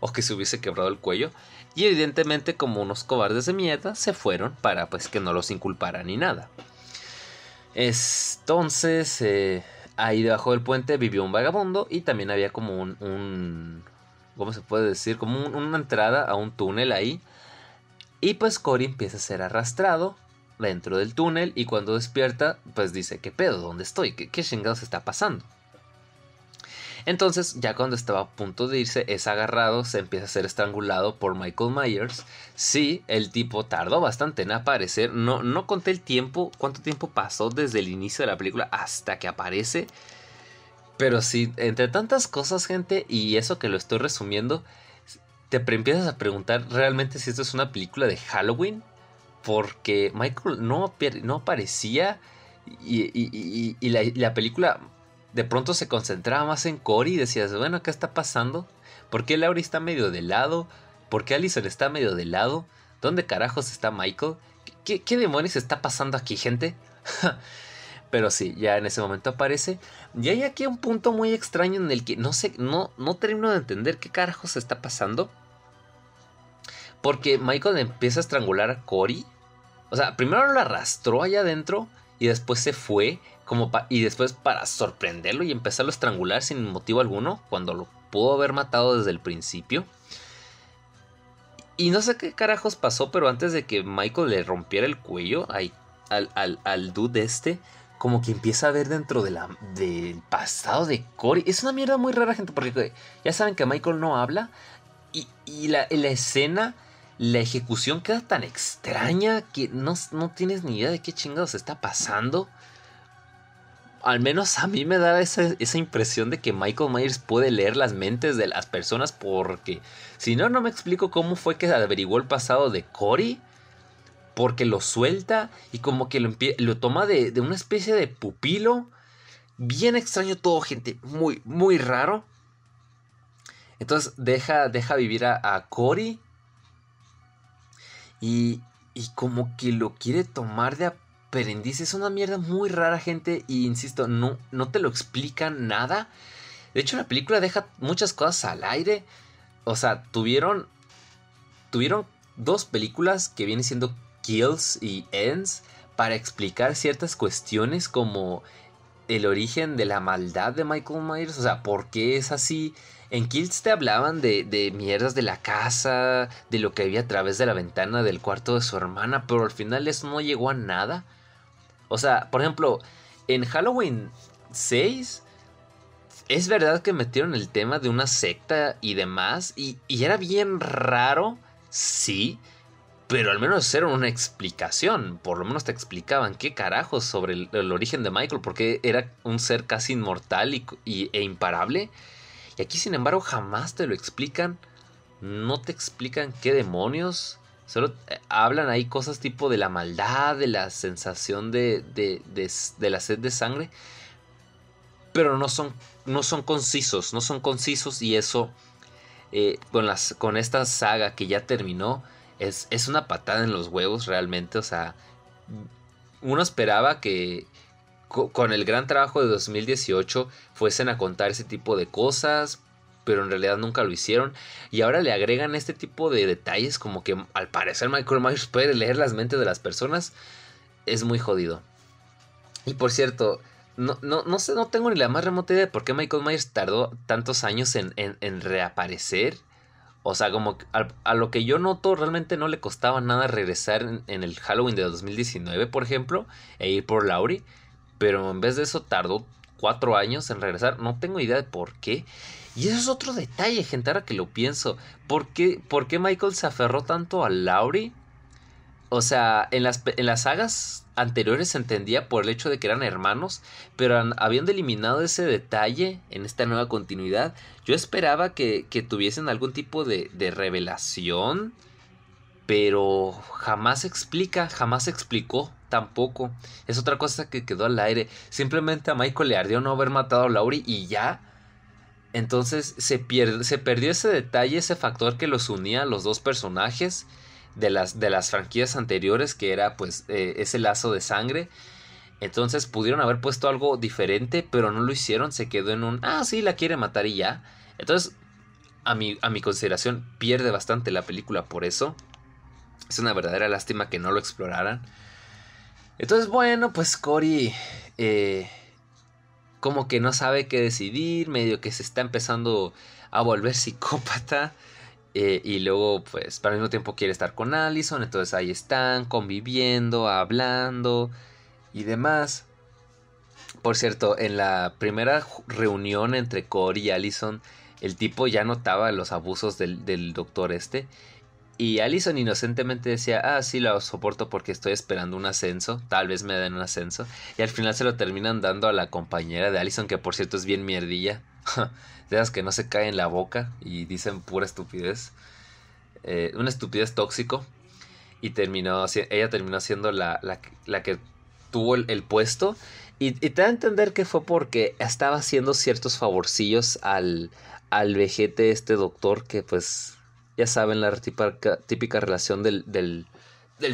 o que se hubiese quebrado el cuello. Y evidentemente como unos cobardes de mierda se fueron para pues que no los inculparan ni nada. Entonces eh, ahí debajo del puente vivió un vagabundo y también había como un, un ¿cómo se puede decir? Como una entrada a un túnel ahí y pues Cory empieza a ser arrastrado dentro del túnel y cuando despierta, pues dice, ¿qué pedo? ¿Dónde estoy? ¿Qué, qué chingados está pasando? Entonces, ya cuando estaba a punto de irse, es agarrado, se empieza a ser estrangulado por Michael Myers. Sí, el tipo tardó bastante en aparecer. No, no conté el tiempo, cuánto tiempo pasó desde el inicio de la película hasta que aparece. Pero sí, entre tantas cosas, gente, y eso que lo estoy resumiendo, te empiezas a preguntar realmente si esto es una película de Halloween. Porque Michael no, aparecía y, la, película de pronto se concentraba más en Cory y decías, bueno, ¿qué está pasando? ¿Por qué Laurie está medio de lado? ¿Por qué Allison está medio de lado? ¿Dónde carajos está Michael? ¿Qué, qué demonios está pasando aquí, gente? Pero sí, ya en ese momento aparece. Y hay aquí un punto muy extraño en el que no sé, no, no termino de entender qué carajos está pasando. Porque Michael empieza a estrangular a Cory. O sea, primero lo arrastró allá adentro y después se fue. Como y después para sorprenderlo y empezarlo a estrangular sin motivo alguno. Cuando lo pudo haber matado desde el principio. Y no sé qué carajos pasó, pero antes de que Michael le rompiera el cuello al, al, al dude este, como que empieza a ver dentro de la, del pasado de Cory. Es una mierda muy rara, gente, porque ya saben que Michael no habla y, y la, la, escena, la ejecución queda tan extraña que no, no, tienes ni idea de qué chingados está pasando. al menos a mí me da esa, esa, impresión de que Michael Myers puede leer las mentes de las personas porque si no, no me explico cómo fue que averiguó el pasado de Cory. Porque lo suelta y como que lo, lo toma de, de, una especie de pupilo. Bien extraño todo, gente. Muy, muy raro. Entonces deja, deja vivir a, a Cory. Y, y como que lo quiere tomar de aprendiz. Es una mierda muy rara, gente. Y insisto, no, no te lo explican nada. De hecho, la película deja muchas cosas al aire. O sea, tuvieron. Tuvieron dos películas que vienen siendo Kills y Ends. Para explicar ciertas cuestiones como el origen de la maldad de Michael Myers. O sea, por qué es así. En Kills te hablaban de, de, mierdas de la casa, de lo que había a través de la ventana del cuarto de su hermana, pero al final eso no llegó a nada. O sea, por ejemplo, en Halloween 6, es verdad que metieron el tema de una secta y demás, y, y era bien raro, sí, pero al menos era una explicación, por lo menos te explicaban qué carajos sobre el, origen de Michael, porque era un ser casi inmortal y, e imparable. Y aquí, sin embargo, jamás te lo explican. No te explican qué demonios. Solo eh, hablan ahí cosas tipo de la maldad, de la sensación de, de, de, la sed de sangre. Pero no son, no son concisos, no son concisos y eso eh, con, las, con esta saga que ya terminó es, es una patada en los huevos realmente. O sea, uno esperaba que, con el gran trabajo de 2018 fuesen a contar ese tipo de cosas, pero en realidad nunca lo hicieron. Y ahora le agregan este tipo de detalles como que al parecer Michael Myers puede leer las mentes de las personas. Es muy jodido. Y por cierto, no, no, no sé, no tengo ni la más remota idea de por qué Michael Myers tardó tantos años en, en, reaparecer. O sea, como a, lo que yo noto, realmente no le costaba nada regresar en, el Halloween de 2019, por ejemplo, e ir por Laurie. Pero en vez de eso tardó cuatro años en regresar. No tengo idea de por qué. Y eso es otro detalle, gente, ahora que lo pienso. ¿Por qué, por qué Michael se aferró tanto a Laurie? O sea, en las, en las sagas anteriores se entendía por el hecho de que eran hermanos, pero habiendo eliminado ese detalle en esta nueva continuidad, yo esperaba que, que tuviesen algún tipo de, revelación, pero jamás explica, jamás explicó tampoco. Es otra cosa que quedó al aire. Simplemente a Michael le ardió no haber matado a Laurie y ya. Entonces se, pierde, se perdió ese detalle, ese factor que los unía a los dos personajes de las, de las franquicias anteriores, que era pues eh, ese lazo de sangre. Entonces pudieron haber puesto algo diferente, pero no lo hicieron, se quedó en un, ah, sí, la quiere matar y ya. Entonces, a mi, a mi consideración, pierde bastante la película por eso. Es una verdadera lástima que no lo exploraran. Entonces, bueno, pues Cory eh, como que no sabe qué decidir, medio que se está empezando a volver psicópata. Eh, y luego, pues, para el mismo tiempo quiere estar con Allison. Entonces ahí están, conviviendo, hablando y demás. Por cierto, en la primera reunión entre Cory y Allison, el tipo ya notaba los abusos del, del doctor este. Y Allison inocentemente decía, ah, sí, lo soporto porque estoy esperando un ascenso, tal vez me den un ascenso. Y al final se lo terminan dando a la compañera de Allison, que por cierto es bien mierdilla. que no se cae en la boca y dicen pura estupidez. Eh, una estupidez tóxico. Y terminó, ella terminó siendo la, la, que tuvo el, puesto. Y, y, te da a entender que fue porque estaba haciendo ciertos favorcillos al, al vejete este doctor que pues ya saben, la típica, típica relación del, del,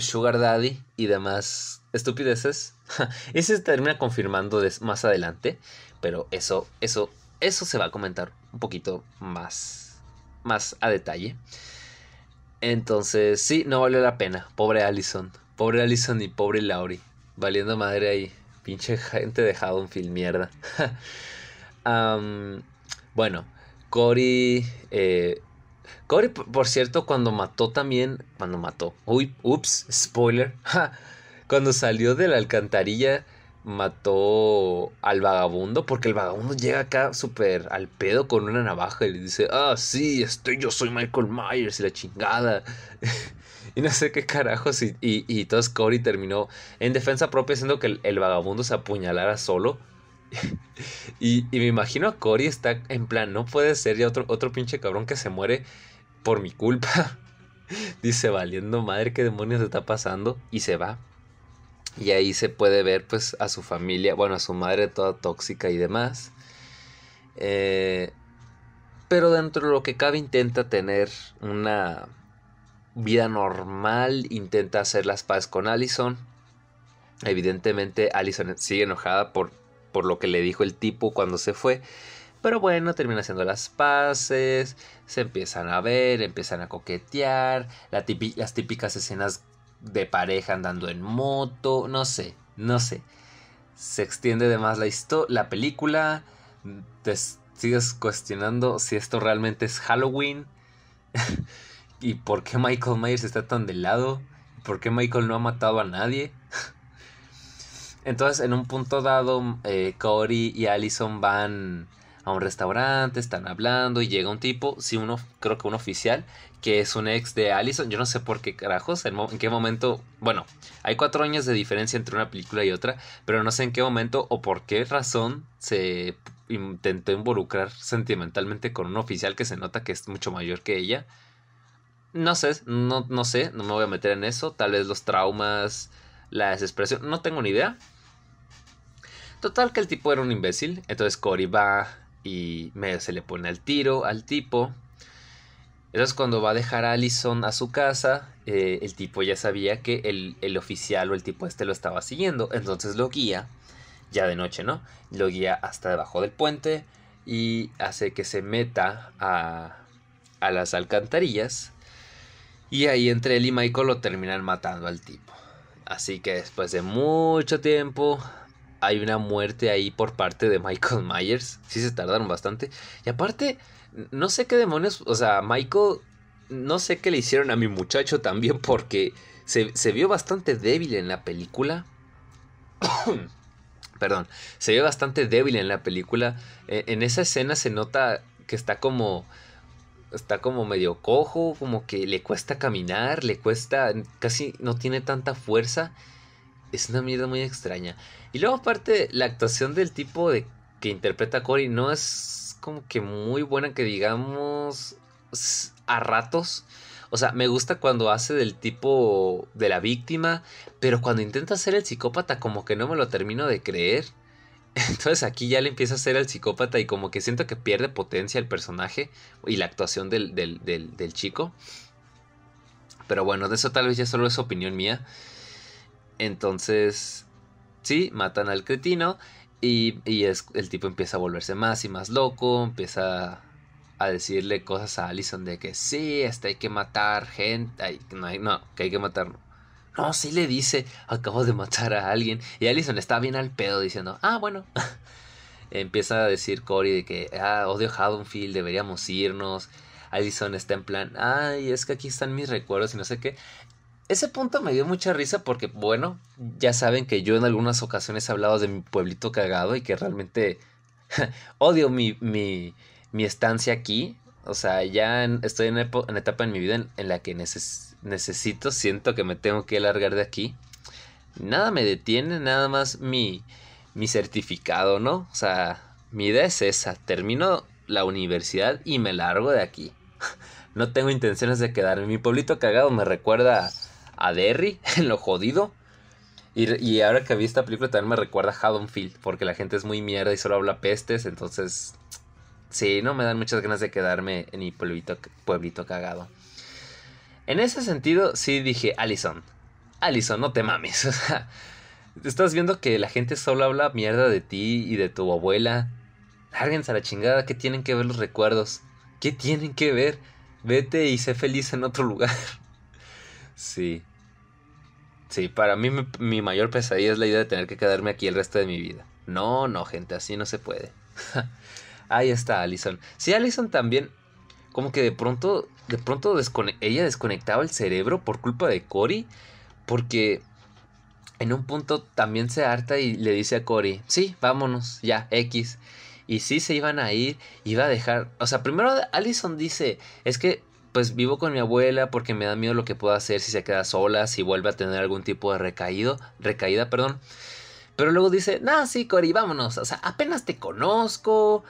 sugar daddy y demás estupideces. y se termina confirmando más adelante, pero eso, eso, eso se va a comentar un poquito más, más a detalle. Entonces, sí, no valió la pena. Pobre Allison. Pobre Allison y pobre Laurie. Valiendo madre ahí. Pinche gente dejado un film mierda. bueno, Cory eh, Corey, por cierto, cuando mató también. Cuando mató. Uy, ups, spoiler. cuando salió de la alcantarilla, mató al vagabundo. Porque el vagabundo llega acá súper al pedo con una navaja y le dice: Ah, sí, estoy, yo soy Michael Myers y la chingada. y no sé qué carajos. Y, y, entonces Cory terminó en defensa propia, haciendo que el, el vagabundo se apuñalara solo. Y, me imagino a Cory está en plan, no puede ser ya otro, otro pinche cabrón que se muere por mi culpa. Dice, valiendo madre, qué demonios está pasando. Y se va. Y ahí se puede ver pues a su familia, bueno, a su madre toda tóxica y demás. Eh, pero dentro de lo que cabe intenta tener una vida normal, intenta hacer las paz con Allison. Evidentemente Allison sigue enojada por, por lo que le dijo el tipo cuando se fue. Pero bueno, termina haciendo las paces, se empiezan a ver, empiezan a coquetear, las típicas escenas de pareja andando en moto, no sé, no sé. Se extiende de más la, la película, te sigues cuestionando si esto realmente es Halloween y por qué Michael Myers está tan de lado, por qué Michael no ha matado a nadie. Entonces, en un punto dado, eh, Cory y Allison van a un restaurante, están hablando y llega un tipo, sí, uno, creo que un oficial, que es un ex de Allison. Yo no sé por qué carajos, en, qué momento. Bueno, hay cuatro años de diferencia entre una película y otra, pero no sé en qué momento o por qué razón se intentó involucrar sentimentalmente con un oficial que se nota que es mucho mayor que ella. No sé, no, no sé, no me voy a meter en eso. Tal vez los traumas, la desesperación, no tengo ni idea. Total que el tipo era un imbécil. Entonces Cory va y medio se le pone al tiro al tipo. Entonces cuando va a dejar a Allison a su casa, eh, el tipo ya sabía que el, oficial o el tipo este lo estaba siguiendo. Entonces lo guía, ya de noche, ¿no? Lo guía hasta debajo del puente y hace que se meta a, a las alcantarillas. Y ahí entre él y Michael lo terminan matando al tipo. Así que después de mucho tiempo hay una muerte ahí por parte de Michael Myers. Sí se tardaron bastante. Y aparte, no sé qué demonios, o sea, Michael, no sé qué le hicieron a mi muchacho también porque se, vio bastante débil en la película. Perdón, se vio bastante débil en la película. E, en esa escena se nota que está como está como medio cojo, como que le cuesta caminar, le cuesta, casi no tiene tanta fuerza es una mierda muy extraña. Y luego aparte la actuación del tipo de que interpreta a Cory no es como que muy buena que digamos a ratos. O sea, me gusta cuando hace del tipo de la víctima, pero cuando intenta ser el psicópata como que no me lo termino de creer. Entonces aquí ya le empieza a ser el psicópata y como que siento que pierde potencia el personaje y la actuación del, del, del chico. Pero bueno, de eso tal vez ya solo es opinión mía. Entonces, sí, matan al cretino y, es, el tipo empieza a volverse más y más loco, empieza a decirle cosas a Allison de que sí, este hay que matar gente, no, hay, no, que hay que matar. No, sí le dice, acabo de matar a alguien. Y Allison está bien al pedo diciendo, ah, bueno. empieza a decir Cory de que, ah, odio Haddonfield, deberíamos irnos. Allison está en plan, ay, es que aquí están mis recuerdos y no sé qué. Ese punto me dio mucha risa porque, bueno, ya saben que yo en algunas ocasiones he hablado de mi pueblito cagado y que realmente odio mi, mi, mi, estancia aquí. O sea, ya estoy en una etapa en mi vida en, la que necesito, siento que me tengo que largar de aquí. Nada me detiene, nada más mi, mi certificado, ¿no? O sea, mi idea es esa. Termino la universidad y me largo de aquí. no tengo intenciones de quedarme. Mi pueblito cagado me recuerda Derry en lo jodido. Y, ahora que vi esta película también me recuerda a Haddonfield, porque la gente es muy mierda y solo habla pestes, entonces sí, no me dan muchas ganas de quedarme en mi pueblito, pueblito cagado. En ese sentido, sí dije, Allison, Allison, no te mames. O sea, estás viendo que la gente solo habla mierda de ti y de tu abuela. Lárguense a la chingada, ¿qué tienen que ver los recuerdos? ¿Qué tienen que ver? Vete y sé feliz en otro lugar. Sí. Sí, para mí mi, mayor pesadilla es la idea de tener que quedarme aquí el resto de mi vida. No, no, gente, así no se puede. Ahí está Allison. Sí, Allison también, como que de pronto, de pronto ella desconectaba el cerebro por culpa de Cory, porque en un punto también se harta y le dice a Cory, sí, vámonos, ya, X. Y sí se iban a ir, iba a dejar, o sea, primero Allison dice, es que pues vivo con mi abuela porque me da miedo lo que pueda hacer si se queda sola, si vuelve a tener algún tipo de recaído, recaída, perdón. Pero luego dice, no, sí, Cory, vámonos. O sea, apenas te conozco.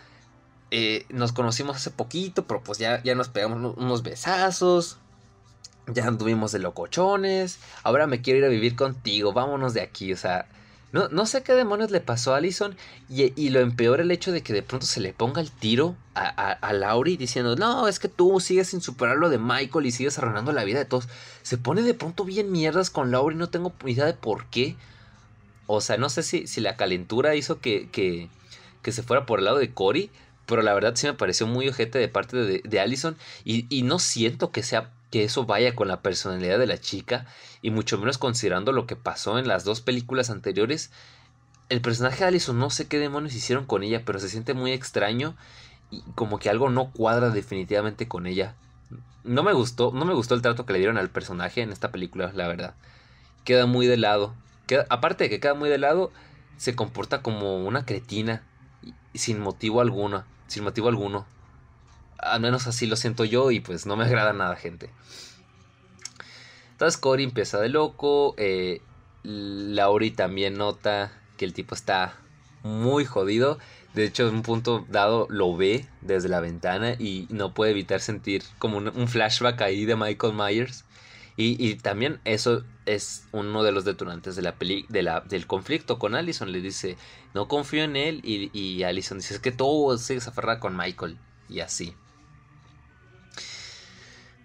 Eh, nos conocimos hace poquito, pero pues ya, ya nos pegamos unos besazos. Ya anduvimos de locochones. Ahora me quiero ir a vivir contigo. Vámonos de aquí. O sea, no, no sé qué demonios le pasó a Allison. Y, y, lo empeora el hecho de que de pronto se le ponga el tiro a, a, a Laurie diciendo: No, es que tú sigues sin superar lo de Michael y sigues arruinando la vida de todos. Se pone de pronto bien mierdas con Laurie. No tengo idea de por qué. O sea, no sé si, si la calentura hizo que, que, que, se fuera por el lado de Cory. Pero la verdad sí me pareció muy ojete de parte de, de Allison. Y, y no siento que sea que eso vaya con la personalidad de la chica y mucho menos considerando lo que pasó en las dos películas anteriores. El personaje de Allison no sé qué demonios hicieron con ella, pero se siente muy extraño y como que algo no cuadra definitivamente con ella. No me gustó, no me gustó el trato que le dieron al personaje en esta película, la verdad. Queda muy de lado. Aparte de que queda muy de lado, se comporta como una cretina sin motivo alguno, sin motivo alguno. Al menos así lo siento yo y pues no me agrada nada, gente. Entonces Cory empieza de loco. Eh, Lauri también nota que el tipo está muy jodido. De hecho, en un punto dado lo ve desde la ventana y no puede evitar sentir como un, flashback ahí de Michael Myers. Y, y, también eso es uno de los detonantes de la peli, de la, del conflicto con Allison. Le dice, no confío en él. Y, y Allison dice, es que todo sigues aferrada con Michael. Y así.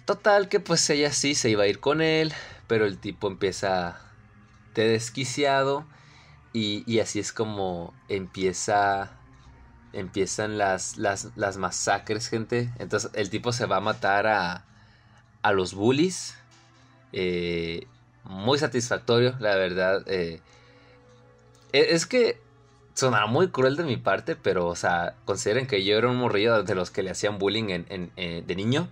Total que pues ella sí se iba a ir con él, pero el tipo empieza de desquiciado y, así es como empieza empiezan las, las, las, masacres, gente. Entonces el tipo se va a matar a, a los bullies. Eh, muy satisfactorio, la verdad. Eh, es que sonará muy cruel de mi parte, pero, o sea, consideren que yo era un morrillo de los que le hacían bullying eh, de niño.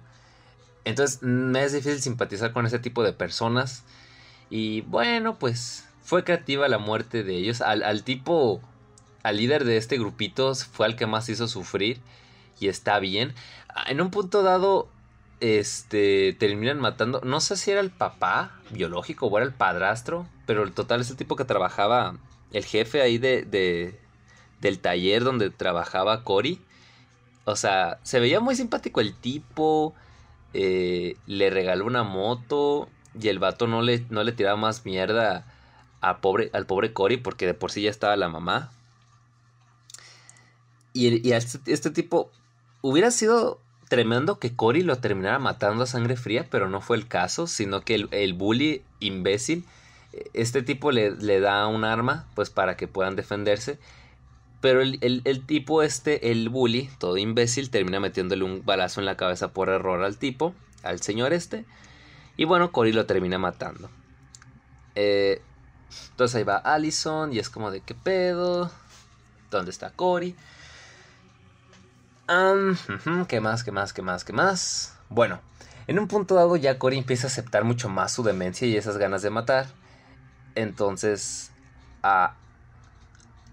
Entonces me es difícil simpatizar con ese tipo de personas. Y bueno, pues fue creativa la muerte de ellos. Al, tipo, al líder de este grupito fue al que más hizo sufrir. Y está bien. En un punto dado, este, terminan matando. No sé si era el papá biológico o era el padrastro. Pero el total es el tipo que trabajaba. El jefe ahí de, de del taller donde trabajaba Cory. O sea, se veía muy simpático el tipo eh, le regaló una moto y el vato no le, no le tiraba más mierda a pobre, al pobre Cory porque de por sí ya estaba la mamá. Y, y este, este, tipo hubiera sido tremendo que Cory lo terminara matando a sangre fría, pero no fue el caso, sino que el, el bully imbécil, este tipo le, le, da un arma pues para que puedan defenderse pero el, el, tipo este, el bully, todo imbécil, termina metiéndole un balazo en la cabeza por error al tipo, al señor este. Y bueno, Cory lo termina matando. Eh, entonces ahí va Allison y es como de qué pedo. ¿Dónde está Cory? Um, ¿Qué más? ¿Qué más? ¿Qué más? ¿Qué más? Bueno, en un punto dado ya Cory empieza a aceptar mucho más su demencia y esas ganas de matar. Entonces, a,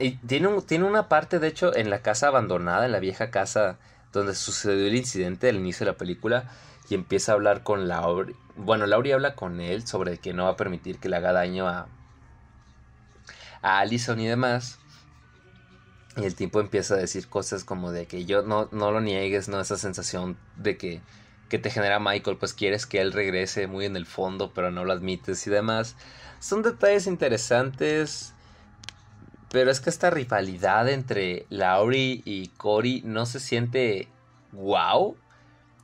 y tiene, tiene una parte, de hecho, en la casa abandonada, en la vieja casa donde sucedió el incidente del inicio de la película. Y empieza a hablar con Laurie. Bueno, Laurie habla con él sobre que no va a permitir que le haga daño a, a Allison y demás. Y el tipo empieza a decir cosas como de que yo no, no lo niegues, ¿no? Esa sensación de que, que te genera Michael, pues quieres que él regrese muy en el fondo, pero no lo admites y demás. Son detalles interesantes. Pero es que esta rivalidad entre Laurie y Cory no se siente wow.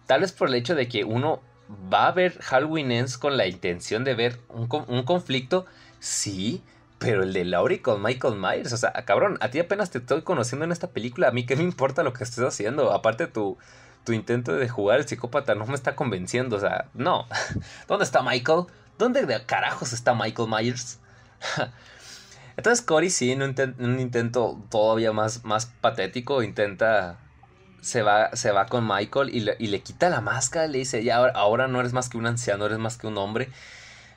Tal vez por el hecho de que uno va a ver Halloween Ends con la intención de ver un, un conflicto, sí, pero el de Laurie con Michael Myers, o sea, cabrón, a ti apenas te estoy conociendo en esta película, a mí qué me importa lo que estés haciendo, aparte tu, tu intento de jugar el psicópata no me está convenciendo, o sea, no. ¿Dónde está Michael? ¿Dónde de carajos está Michael Myers? Entonces Cory sí, en un, intento todavía más, más patético, intenta... Se va, se va con Michael y le, y le quita la máscara, le dice, ya ahora, ahora, no eres más que un anciano, eres más que un hombre.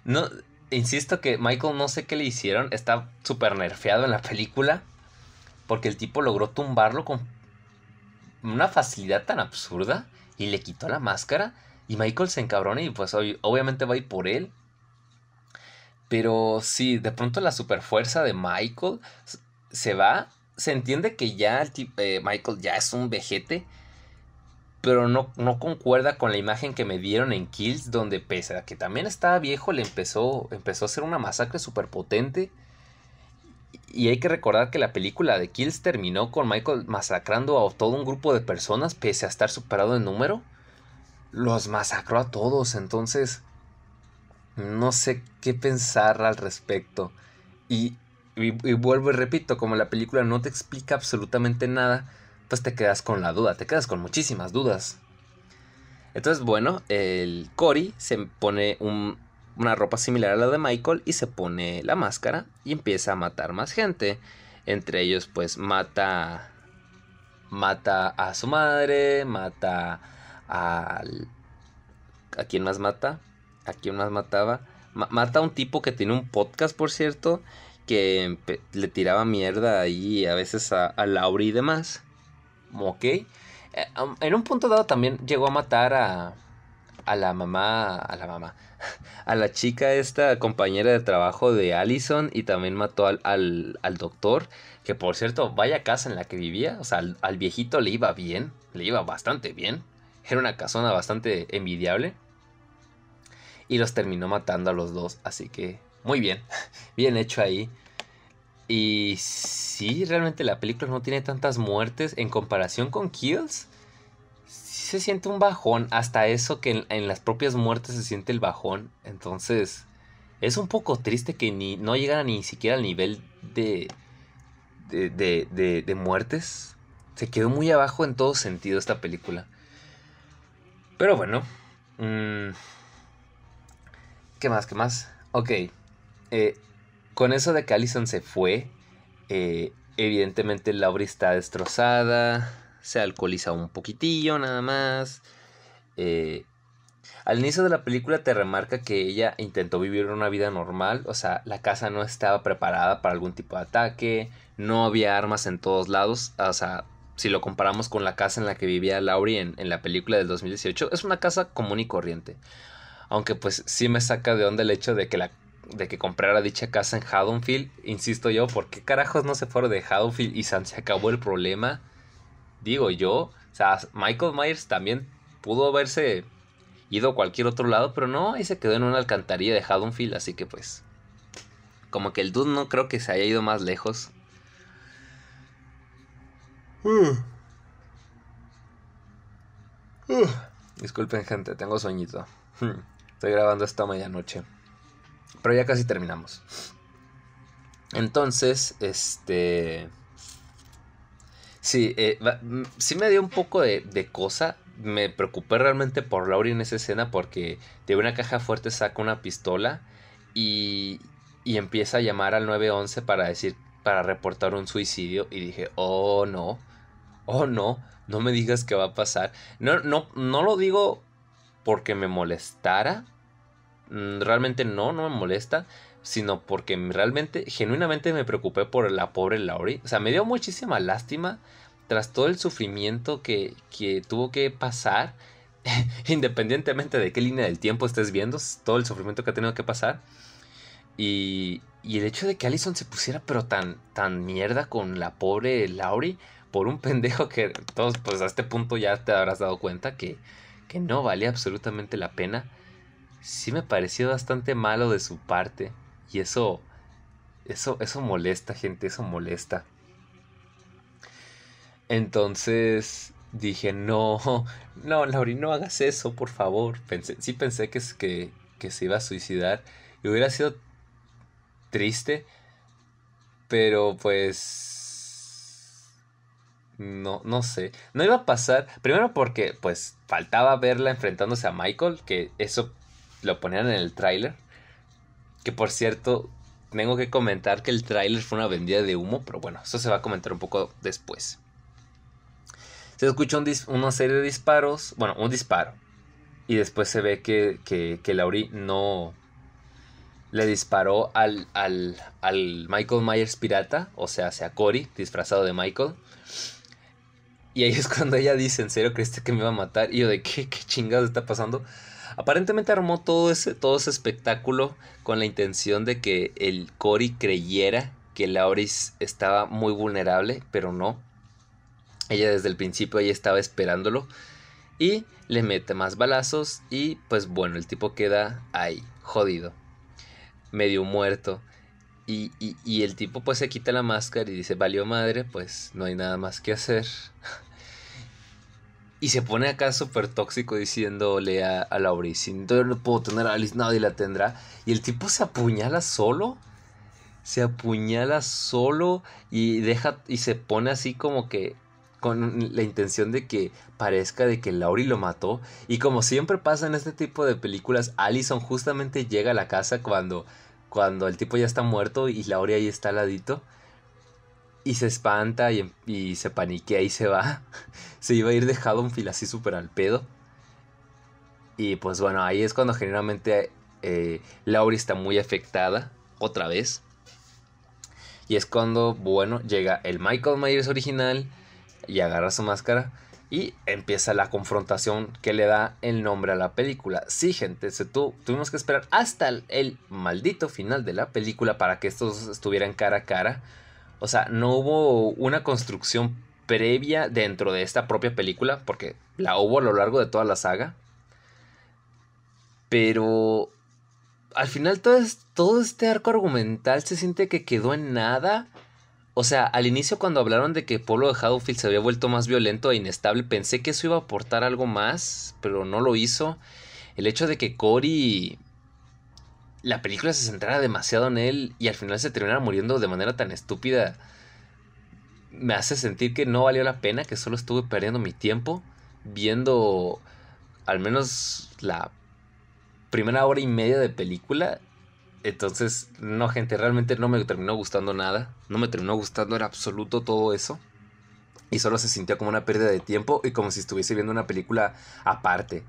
No, insisto que Michael no sé qué le hicieron, está súper nerfeado en la película, porque el tipo logró tumbarlo con una facilidad tan absurda y le quitó la máscara y Michael se encabrona y pues obviamente va a ir por él Pero sí, de pronto la superfuerza de Michael se va. Se entiende que ya eh, Michael ya es un vejete. Pero no, no concuerda con la imagen que me dieron en Kills, donde pese a que también estaba viejo, le empezó, empezó a hacer una masacre súper potente. Y hay que recordar que la película de Kills terminó con Michael masacrando a todo un grupo de personas, pese a estar superado en número. Los masacró a todos, entonces no sé qué pensar al respecto. Y, vuelvo y repito, como la película no te explica absolutamente nada, pues te quedas con la duda, te quedas con muchísimas dudas. Entonces, bueno, el Cory se pone una ropa similar a la de Michael y se pone la máscara y empieza a matar más gente. Entre ellos, pues mata. Mata a su madre, mata al. ¿A quién más mata? ¿A quién más mataba? mata a un tipo que tiene un podcast, por cierto, que le tiraba mierda ahí a veces a, a y demás. Ok. Eh, en un punto dado también llegó a matar a, a la mamá, a la mamá, a la chica esta compañera de trabajo de Allison y también mató al, al, doctor, que por cierto, vaya casa en la que vivía, o sea, al, viejito le iba bien, le iba bastante bien, era una casona bastante envidiable y los terminó matando a los dos. Así que muy bien, bien hecho ahí. Y sí, realmente la película no tiene tantas muertes en comparación con Kills. Sí se siente un bajón, hasta eso que en, las propias muertes se siente el bajón. Entonces, es un poco triste que ni, no llegara ni siquiera al nivel de, de, de, de muertes. Se quedó muy abajo en todo sentido esta película. Pero bueno, mmm, ¿Qué más? ¿Qué más? Ok. Eh, con eso de que Allison se fue, eh, evidentemente Laurie está destrozada, se alcoholiza un poquitillo nada más. Eh, al inicio de la película te remarca que ella intentó vivir una vida normal, o sea, la casa no estaba preparada para algún tipo de ataque, no había armas en todos lados, o sea, si lo comparamos con la casa en la que vivía Laurie en, en la película del 2018, es una casa común y corriente. Aunque pues sí me saca de onda el hecho de que la de que comprara dicha casa en Haddonfield, insisto yo, ¿por qué carajos no se fueron de Haddonfield y se acabó el problema? Digo yo, o sea, Michael Myers también pudo haberse ido a cualquier otro lado, pero no, ahí se quedó en una alcantarilla de Haddonfield, así que pues como que el dude no creo que se haya ido más lejos. Uh. Uh. Disculpen gente, tengo sueñito. Hmm. Estoy grabando esta medianoche. Pero ya casi terminamos. Entonces, este... Sí, eh, sí me dio un poco de, cosa. Me preocupé realmente por Laurie en esa escena porque de una caja fuerte saca una pistola y, y empieza a llamar al 911 para decir, para reportar un suicidio. Y dije, oh no, oh no, no me digas qué va a pasar. No, no, no lo digo porque me molestara. Mm, realmente no, no me molesta. Sino porque realmente, genuinamente me preocupé por la pobre Laurie. O sea, me dio muchísima lástima tras todo el sufrimiento que, que tuvo que pasar. independientemente de qué línea del tiempo estés viendo, todo el sufrimiento que ha tenido que pasar. Y, y el hecho de que Allison se pusiera pero tan, tan mierda con la pobre Laurie por un pendejo que todos pues a este punto ya te habrás dado cuenta que que no valía absolutamente la pena, sí me pareció bastante malo de su parte. Y eso, eso, eso molesta, gente, eso molesta. Entonces dije, no, no, Lauri, no hagas eso, por favor. Pensé, sí pensé que, que, que se iba a suicidar. Y hubiera sido triste. Pero pues no, no sé. No iba a pasar. Primero porque, pues, faltaba verla enfrentándose a Michael. Que eso lo ponían en el tráiler. Que por cierto, tengo que comentar que el tráiler fue una vendida de humo. Pero bueno, eso se va a comentar un poco después. Se escucha una serie de disparos. Bueno, un disparo. Y después se ve que, que, que Laurie no, le disparó al, al, al, Michael Myers pirata, o sea, hacia Cory, disfrazado de Michael. Y ahí es cuando ella dice, ¿en serio creíste que me iba a matar? Y yo de, ¿qué, qué chingados está pasando? Aparentemente armó todo ese, todo ese espectáculo con la intención de que el Cory creyera que Lauris estaba muy vulnerable, pero no. Ella desde el principio ella estaba esperándolo y le mete más balazos y pues bueno, el tipo queda ahí, jodido, medio muerto. Y, y, el tipo pues se quita la máscara y dice, valió madre, pues no hay nada más que hacer. y se pone acá súper tóxico diciéndole a, a Lauris, yo no puedo tener a Alice, nadie la tendrá. Y el tipo se apuñala solo se apuñala solo y deja y se pone así como que con la intención de que parezca de que Laurie lo mató y como siempre pasa en este tipo de películas Allison justamente llega a la casa cuando cuando el tipo ya está muerto y Laurie ahí está al ladito y se espanta y, y se paniquea y se va. Se iba a ir dejado un fil así súper al pedo. Y pues bueno ahí es cuando generalmente eh, está muy afectada otra vez. Y es cuando, bueno, llega el Michael Myers original y agarra su máscara y empieza la confrontación que le da el nombre a la película. Sí, gente, se tuvimos que esperar hasta el, maldito final de la película para que estos estuvieran cara a cara. O sea, no hubo una construcción previa dentro de esta propia película, porque la hubo a lo largo de toda la saga. Pero al final todo este arco argumental se siente que quedó en nada. O sea, al inicio cuando hablaron de que el pueblo de Haddonfield se había vuelto más violento e inestable, pensé que eso iba a aportar algo más, pero no lo hizo. El hecho de que Cory... La película se centrara demasiado en él y al final se terminara muriendo de manera tan estúpida, me hace sentir que no valió la pena, que solo estuve perdiendo mi tiempo viendo al menos la primera hora y media de película. Entonces, no, gente, realmente no me terminó gustando nada. No me terminó gustando en absoluto todo eso. Y solo se sintió como una pérdida de tiempo y como si estuviese viendo una película aparte.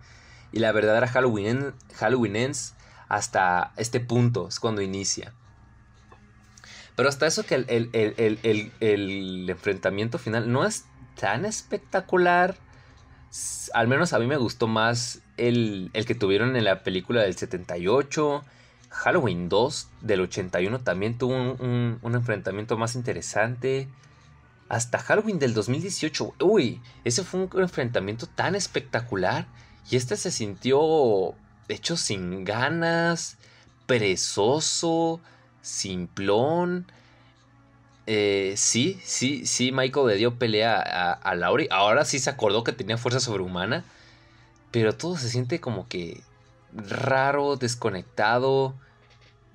Y la verdadera Halloween, Halloween Ends hasta este punto, es cuando inicia. Pero hasta eso que el, el enfrentamiento final no es tan espectacular al menos a mí me gustó más el, que tuvieron en la película del 78. Halloween 2 del 81 también tuvo un, enfrentamiento más interesante. Hasta Halloween del 2018. Uy, ese fue un enfrentamiento tan espectacular. Y este se sintió hecho sin ganas, perezoso, simplón. Eh, sí, sí, sí, Michael le dio pelea a, a Laurie. Ahora sí se acordó que tenía fuerza sobrehumana. Pero todo se siente como que raro, desconectado.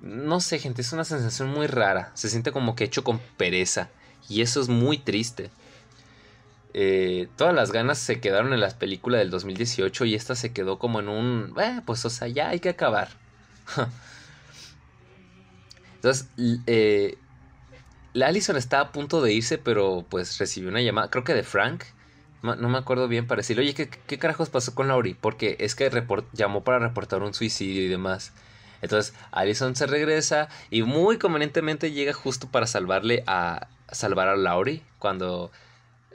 No sé, gente, es una sensación muy rara. Se siente como que hecho con pereza. Y eso es muy triste. Eh, todas las ganas se quedaron en las películas del 2018 y esta se quedó como en un... Eh, pues o sea, ya hay que acabar. Entonces, eh, la Allison estaba a punto de irse, pero pues recibió una llamada, creo que de Frank. No, me acuerdo bien para decirle, oye, ¿qué, carajos pasó con Laurie? Porque es que llamó para reportar un suicidio y demás. Entonces, Allison se regresa y muy convenientemente llega justo para salvarle a salvar a Laurie cuando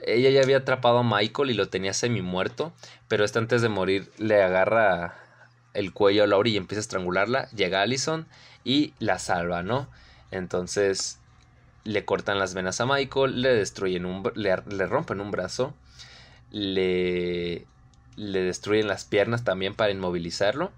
ella ya había atrapado a Michael y lo tenía semi muerto, pero este antes de morir le agarra el cuello a Laurie y empieza a estrangularla, llega Allison y la salva, ¿no? Entonces, le cortan las venas a Michael, le destruyen un, le, rompen un brazo, le, le destruyen las piernas también para inmovilizarlo.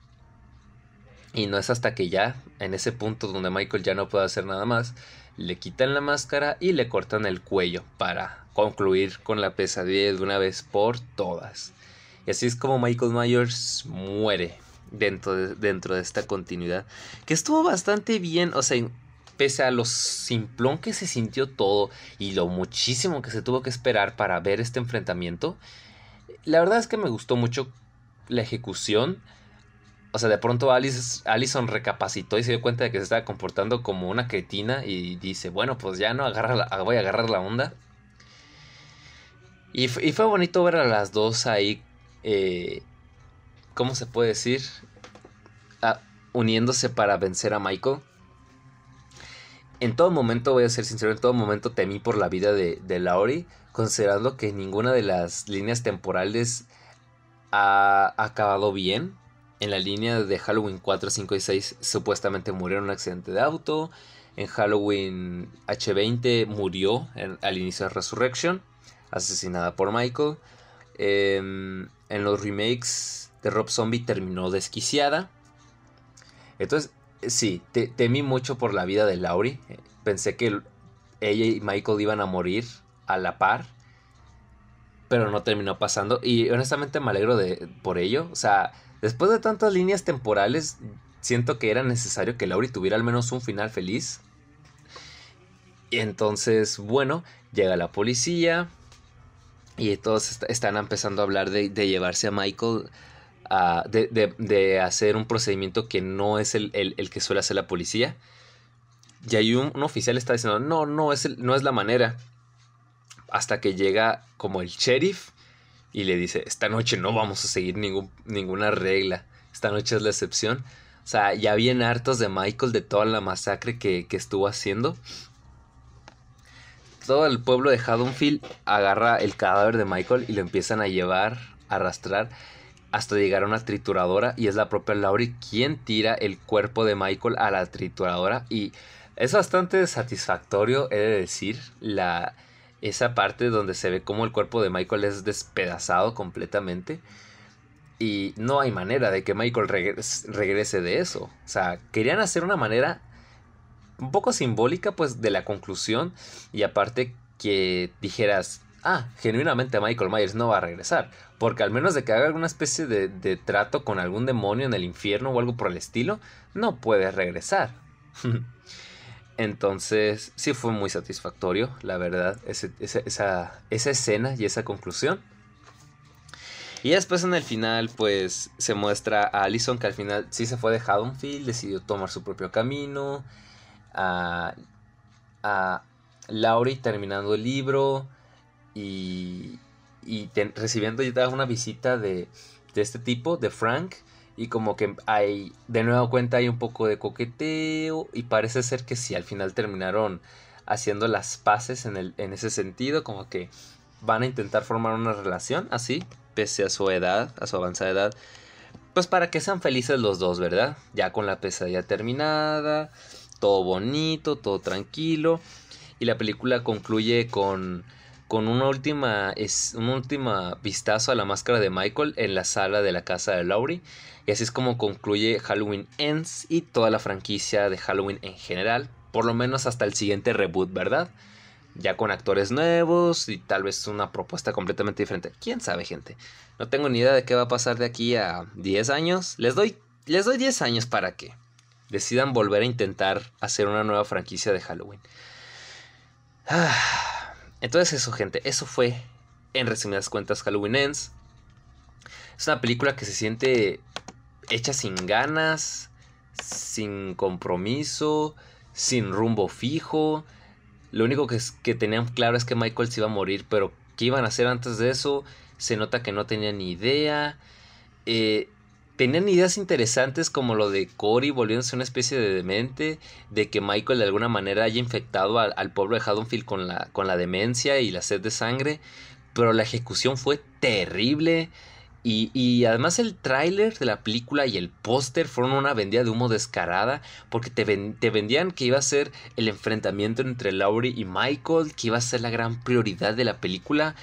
Y no es hasta que ya, en ese punto donde Michael ya no puede hacer nada más, le quitan la máscara y le cortan el cuello para concluir con la pesadilla de una vez por todas. Y así es como Michael Myers muere dentro de, dentro de esta continuidad. Que estuvo bastante bien, o sea, pese a lo simplón que se sintió todo y lo muchísimo que se tuvo que esperar para ver este enfrentamiento, la verdad es que me gustó mucho la ejecución. O sea, de pronto Alice, Allison recapacitó y se dio cuenta de que se estaba comportando como una cretina y dice, bueno, pues ya no, voy a agarrar la onda. Y, fue bonito ver a las dos ahí, eh, ¿cómo se puede decir? Ah, uniéndose para vencer a Michael en todo momento, voy a ser sincero, en todo momento temí por la vida de, de considerando que ninguna de las líneas temporales ha acabado bien. en la línea de Halloween 4, 5 y 6 supuestamente murió en un accidente de auto. En Halloween H20 murió al inicio de Resurrection, asesinada por Michael. Em, en los remakes de Rob Zombie terminó desquiciada. Entonces, sí, temí mucho por la vida de Laurie. Pensé que ella y Michael iban a morir a la par. Pero no terminó pasando. Y honestamente me alegro de, por ello. O sea, después de tantas líneas temporales, siento que era necesario que Laurie tuviera al menos un final feliz. Y entonces, bueno, llega la policía. Y todos están empezando a hablar de, llevarse a Michael. De, hacer un procedimiento que no es el, que suele hacer la policía. Y ahí un, oficial está diciendo, no, no es, no es la manera. Hasta que llega como el sheriff y le dice, esta noche no vamos a seguir ningún, ninguna regla. Esta noche es la excepción. O sea, ya bien hartos de Michael de toda la masacre que, que estuvo haciendo todo el pueblo de Haddonfield agarra el cadáver de Michael y lo empiezan a llevar, a arrastrar hasta llegar a una trituradora y es la propia Laurie quien tira el cuerpo de Michael a la trituradora y es bastante satisfactorio, he de decir, la, esa parte donde se ve como el cuerpo de Michael es despedazado completamente y no hay manera de que Michael regrese de eso. O sea, querían hacer una manera un poco simbólica pues de la conclusión y aparte que dijeras, ah, genuinamente Michael Myers no va a regresar, porque al menos de que haga alguna especie de, trato con algún demonio en el infierno o algo por el estilo, no puede regresar. Entonces, sí fue muy satisfactorio, la verdad, esa, esa, escena y esa conclusión. Y después en el final, pues se muestra a Allison que al final sí se fue de Haddonfield, decidió tomar su propio camino a, a Laurie terminando el libro y, y recibiendo ya una visita de, de este tipo, de Frank, y como que hay, de nuevo cuenta hay un poco de coqueteo y parece ser que sí, al final terminaron haciendo las paces en, en ese sentido, como que van a intentar formar una relación así, pese a su edad, a su avanzada edad, pues para que sean felices los dos, ¿verdad? Ya con la pesadilla terminada, todo bonito, todo tranquilo. Y la película concluye con, con una última, es, un última vistazo a la máscara de Michael en la sala de la casa de Laurie. Y así es como concluye Halloween Ends y toda la franquicia de Halloween en general. Por lo menos hasta el siguiente reboot, ¿verdad? Ya con actores nuevos y tal vez una propuesta completamente diferente. ¿Quién sabe, gente? No tengo ni idea de qué va a pasar de aquí a 10 años. Les doy, les doy 10 años para qué decidan volver a intentar hacer una nueva franquicia de Halloween. Ah, entonces eso, gente, eso fue, en resumidas cuentas, Halloween Ends. Es una película que se siente hecha sin ganas, sin compromiso, sin rumbo fijo. Lo único que, que tenían claro es que Michael se iba a morir, pero ¿qué iban a hacer antes de eso? Se nota que no tenían ni idea. Eh, tenían ideas interesantes como lo de Cory volviéndose una especie de demente, de que Michael de alguna manera haya infectado al, pueblo de Haddonfield con la, con la demencia y la sed de sangre, pero la ejecución fue terrible. Y, además el tráiler de la película y el póster fueron una vendida de humo descarada porque te, te, vendían que iba a ser el enfrentamiento entre Laurie y Michael, que iba a ser la gran prioridad de la película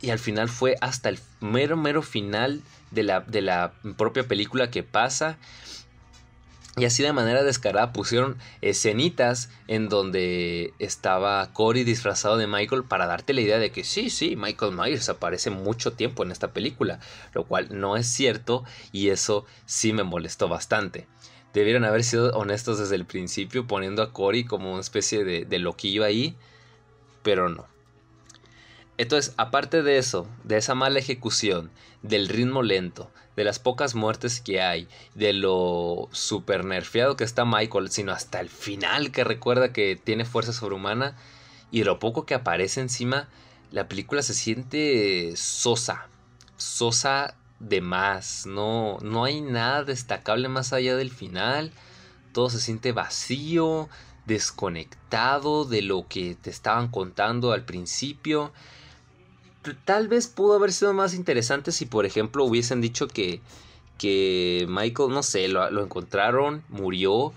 y al final fue hasta el mero mero final de la, de la propia película que pasa. Y así de manera descarada pusieron escenitas en donde estaba Cory disfrazado de Michael para darte la idea de que sí, sí, Michael Myers aparece mucho tiempo en esta película, lo cual no es cierto y eso sí me molestó bastante. Debieron haber sido honestos desde el principio poniendo a Cory como una especie de, de loquillo ahí, pero no. Entonces, aparte de eso, de esa mala ejecución, del ritmo lento, de las pocas muertes que hay, de lo super nerfeado que está Michael, sino hasta el final que recuerda que tiene fuerza sobrehumana y de lo poco que aparece encima, la película se siente sosa, sosa de más, no, no hay nada destacable más allá del final, todo se siente vacío, desconectado de lo que te estaban contando al principio tal vez pudo haber sido más interesante si, por ejemplo, hubiesen dicho que, que Michael, no sé, lo, encontraron, murió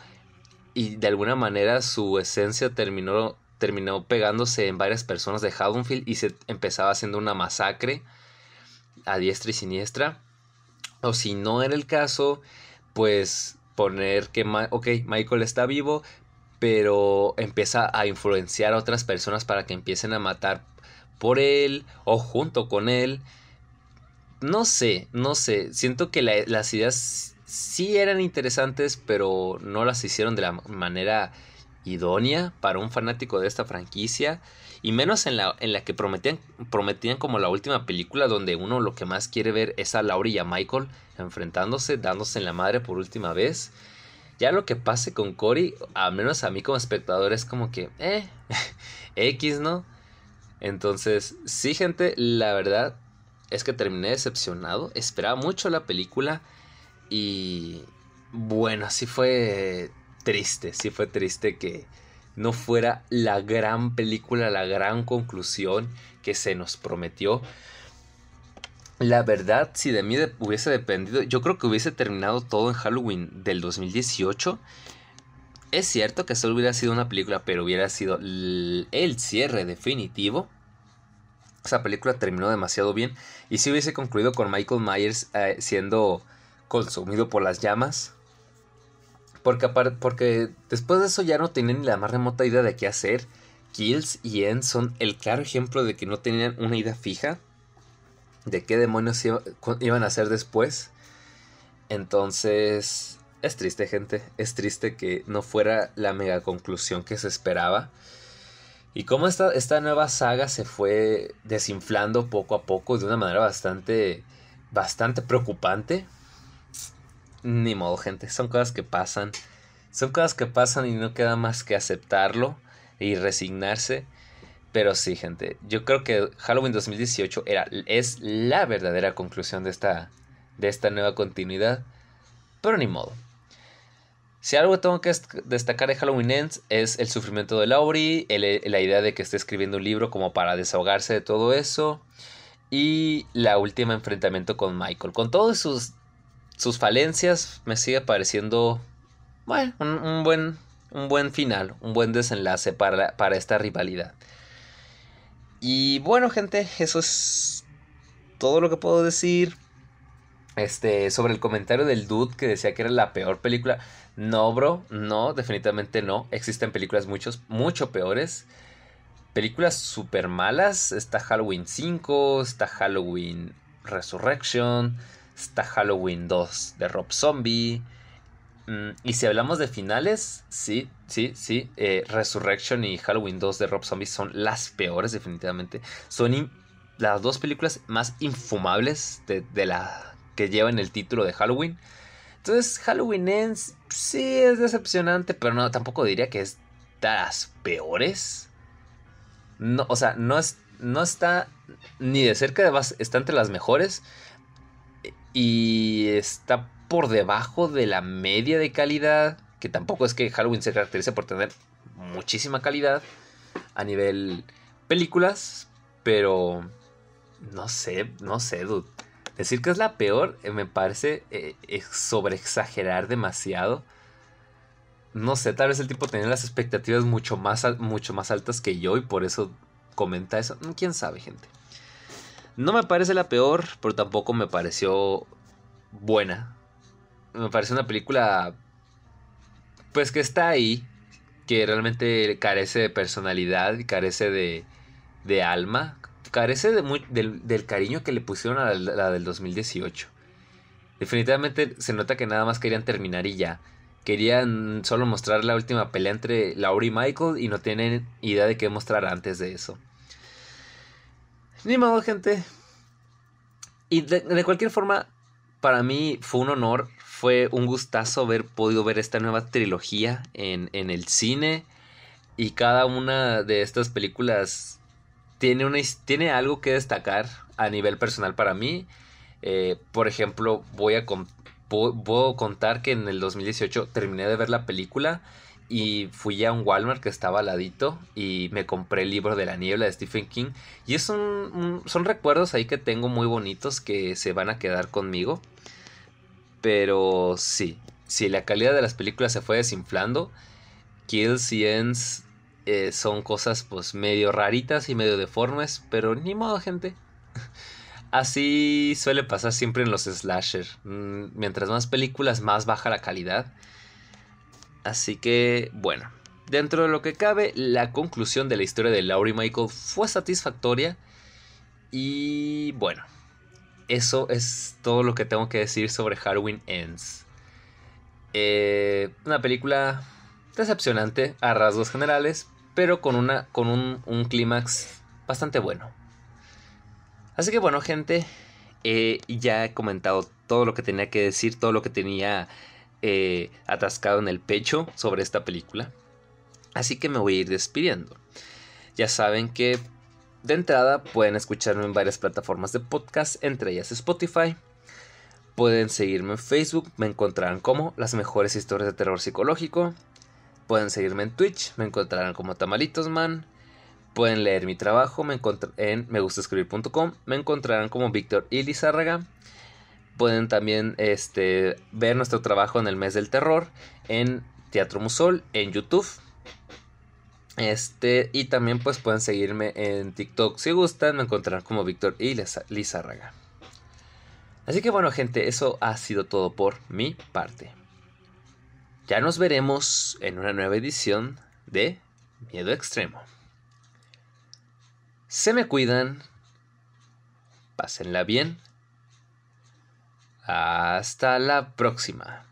y de alguna manera su esencia terminó, terminó pegándose en varias personas de Haddonfield y se empezaba haciendo una masacre a diestra y siniestra. O si no era el caso, pues poner que, ok, Michael está vivo, pero empieza a influenciar a otras personas para que empiecen a matar por él o junto con él. No sé, no sé, siento que las ideas sí eran interesantes, pero no las hicieron de la manera idónea para un fanático de esta franquicia. Y menos en la, en la que prometían, prometían como la última película donde uno lo que más quiere ver es a Laurie y a Michael enfrentándose, dándose en la madre por última vez. Ya lo que pase con Cory, al menos a mí como espectador, es como que, eh, X, ¿no? Entonces, sí, gente, la verdad es que terminé decepcionado. Esperaba mucho la película. Y bueno, sí fue triste, sí fue triste que no fuera la gran película, la gran conclusión que se nos prometió. La verdad, si de mí hubiese dependido, yo creo que hubiese terminado todo en Halloween del 2018. Es cierto que solo hubiera sido una película, pero hubiera sido el cierre definitivo. Esa película terminó demasiado bien. Y si hubiese concluido con Michael Myers eh, siendo consumido por las llamas. Porque, después de eso ya no tenían ni la más remota idea de qué hacer. Kills y End son el claro ejemplo de que no tenían una idea fija de qué demonios iban a hacer después. Entonces, es triste, gente. Es triste que no fuera la mega conclusión que se esperaba. Y cómo esta, esta nueva saga se fue desinflando poco a poco de una manera bastante, bastante preocupante. Ni modo, gente. Son cosas que pasan. Son cosas que pasan y no queda más que aceptarlo y resignarse. Pero sí, gente. Yo creo que Halloween 2018 era, es la verdadera conclusión de esta, de esta nueva continuidad. Pero ni modo. Si algo tengo que destacar de Halloween Ends es el sufrimiento de Laurie, la idea de que esté escribiendo un libro como para desahogarse de todo eso y la última enfrentamiento con Michael. Con todos sus sus falencias me sigue pareciendo, bueno, un, buen, un buen final, un buen desenlace para, para esta rivalidad. Y bueno, gente, eso es todo lo que puedo decir. Este, sobre el comentario del dude que decía que era la peor película. No, bro, no, definitivamente no. Existen películas muchos, mucho peores. Películas súper malas. Está Halloween 5, está Halloween Resurrection, Está Halloween 2 de Rob Zombie. Mm, y si hablamos de finales, sí, sí, sí. Eh, Resurrection y Halloween 2 de Rob Zombie son las peores, definitivamente. Son las dos películas más infumables de, que llevan el título de Halloween. Entonces, Halloween Ends sí es decepcionante, pero no, tampoco diría que es de las peores. No, o sea, no, es, no está ni de cerca de está entre las mejores, y está por debajo de la media de calidad, que tampoco es que Halloween se caracterice por tener muchísima calidad a nivel películas, pero no sé, no sé, dude. Decir que es la peor eh, me parece eh, sobre exagerar demasiado. No sé, tal vez el tipo tenía las expectativas mucho más, mucho más altas que yo y por eso comenta eso. ¿Quién sabe, gente? No me parece la peor, pero tampoco me pareció buena. Me parece una película, pues que está ahí, que realmente carece de personalidad, carece de, de alma, carece del, cariño que le pusieron a la, del 2018. Definitivamente se nota que nada más querían terminar y ya. Querían solo mostrar la última pelea entre Laura y Michael y no tienen idea de qué mostrar antes de eso. Ni modo, gente. Y de, cualquier forma, para mí fue un honor, fue un gustazo haber podido ver esta nueva trilogía en, el cine. Y cada una de estas películas tiene, una, tiene algo que destacar a nivel personal para mí. Eh, por ejemplo, voy a puedo contar que en el 2018 terminé de ver la película y fui a un Walmart que estaba al ladito y me compré el libro de la niebla de Stephen King. Y es un, son recuerdos ahí que tengo muy bonitos que se van a quedar conmigo. Pero sí, si la calidad de las películas se fue desinflando, Kills y eh, son cosas pues medio raritas y medio deformes, pero ni modo gente. Así suele pasar siempre en los slasher. Mm, mientras más películas, más baja la calidad. Así que, bueno, dentro de lo que cabe, la conclusión de la historia de Laurie Michael fue satisfactoria. Y bueno, eso es todo lo que tengo que decir sobre Halloween Ends. Eh, una película decepcionante a rasgos generales, pero con, una, con un, clímax bastante bueno. Así que bueno, gente, eh, ya he comentado todo lo que tenía que decir, todo lo que tenía eh, atascado en el pecho sobre esta película. Así que me voy a ir despidiendo. Ya saben que de entrada pueden escucharme en varias plataformas de podcast, entre ellas Spotify. Pueden seguirme en Facebook, me encontrarán como las mejores historias de terror psicológico. Pueden seguirme en Twitch, me encontrarán como Tamalitosman. Pueden leer mi trabajo me en megustescribir.com, me encontrarán como Víctor Ilizárraga. Pueden también este, ver nuestro trabajo en el mes del terror en Teatro Musol, en YouTube. Este, y también pues pueden seguirme en TikTok si gustan, me encontrarán como Víctor y Lizárraga. Así que bueno gente, eso ha sido todo por mi parte. Ya nos veremos en una nueva edición de Miedo Extremo. Se me cuidan. Pásenla bien. Hasta la próxima.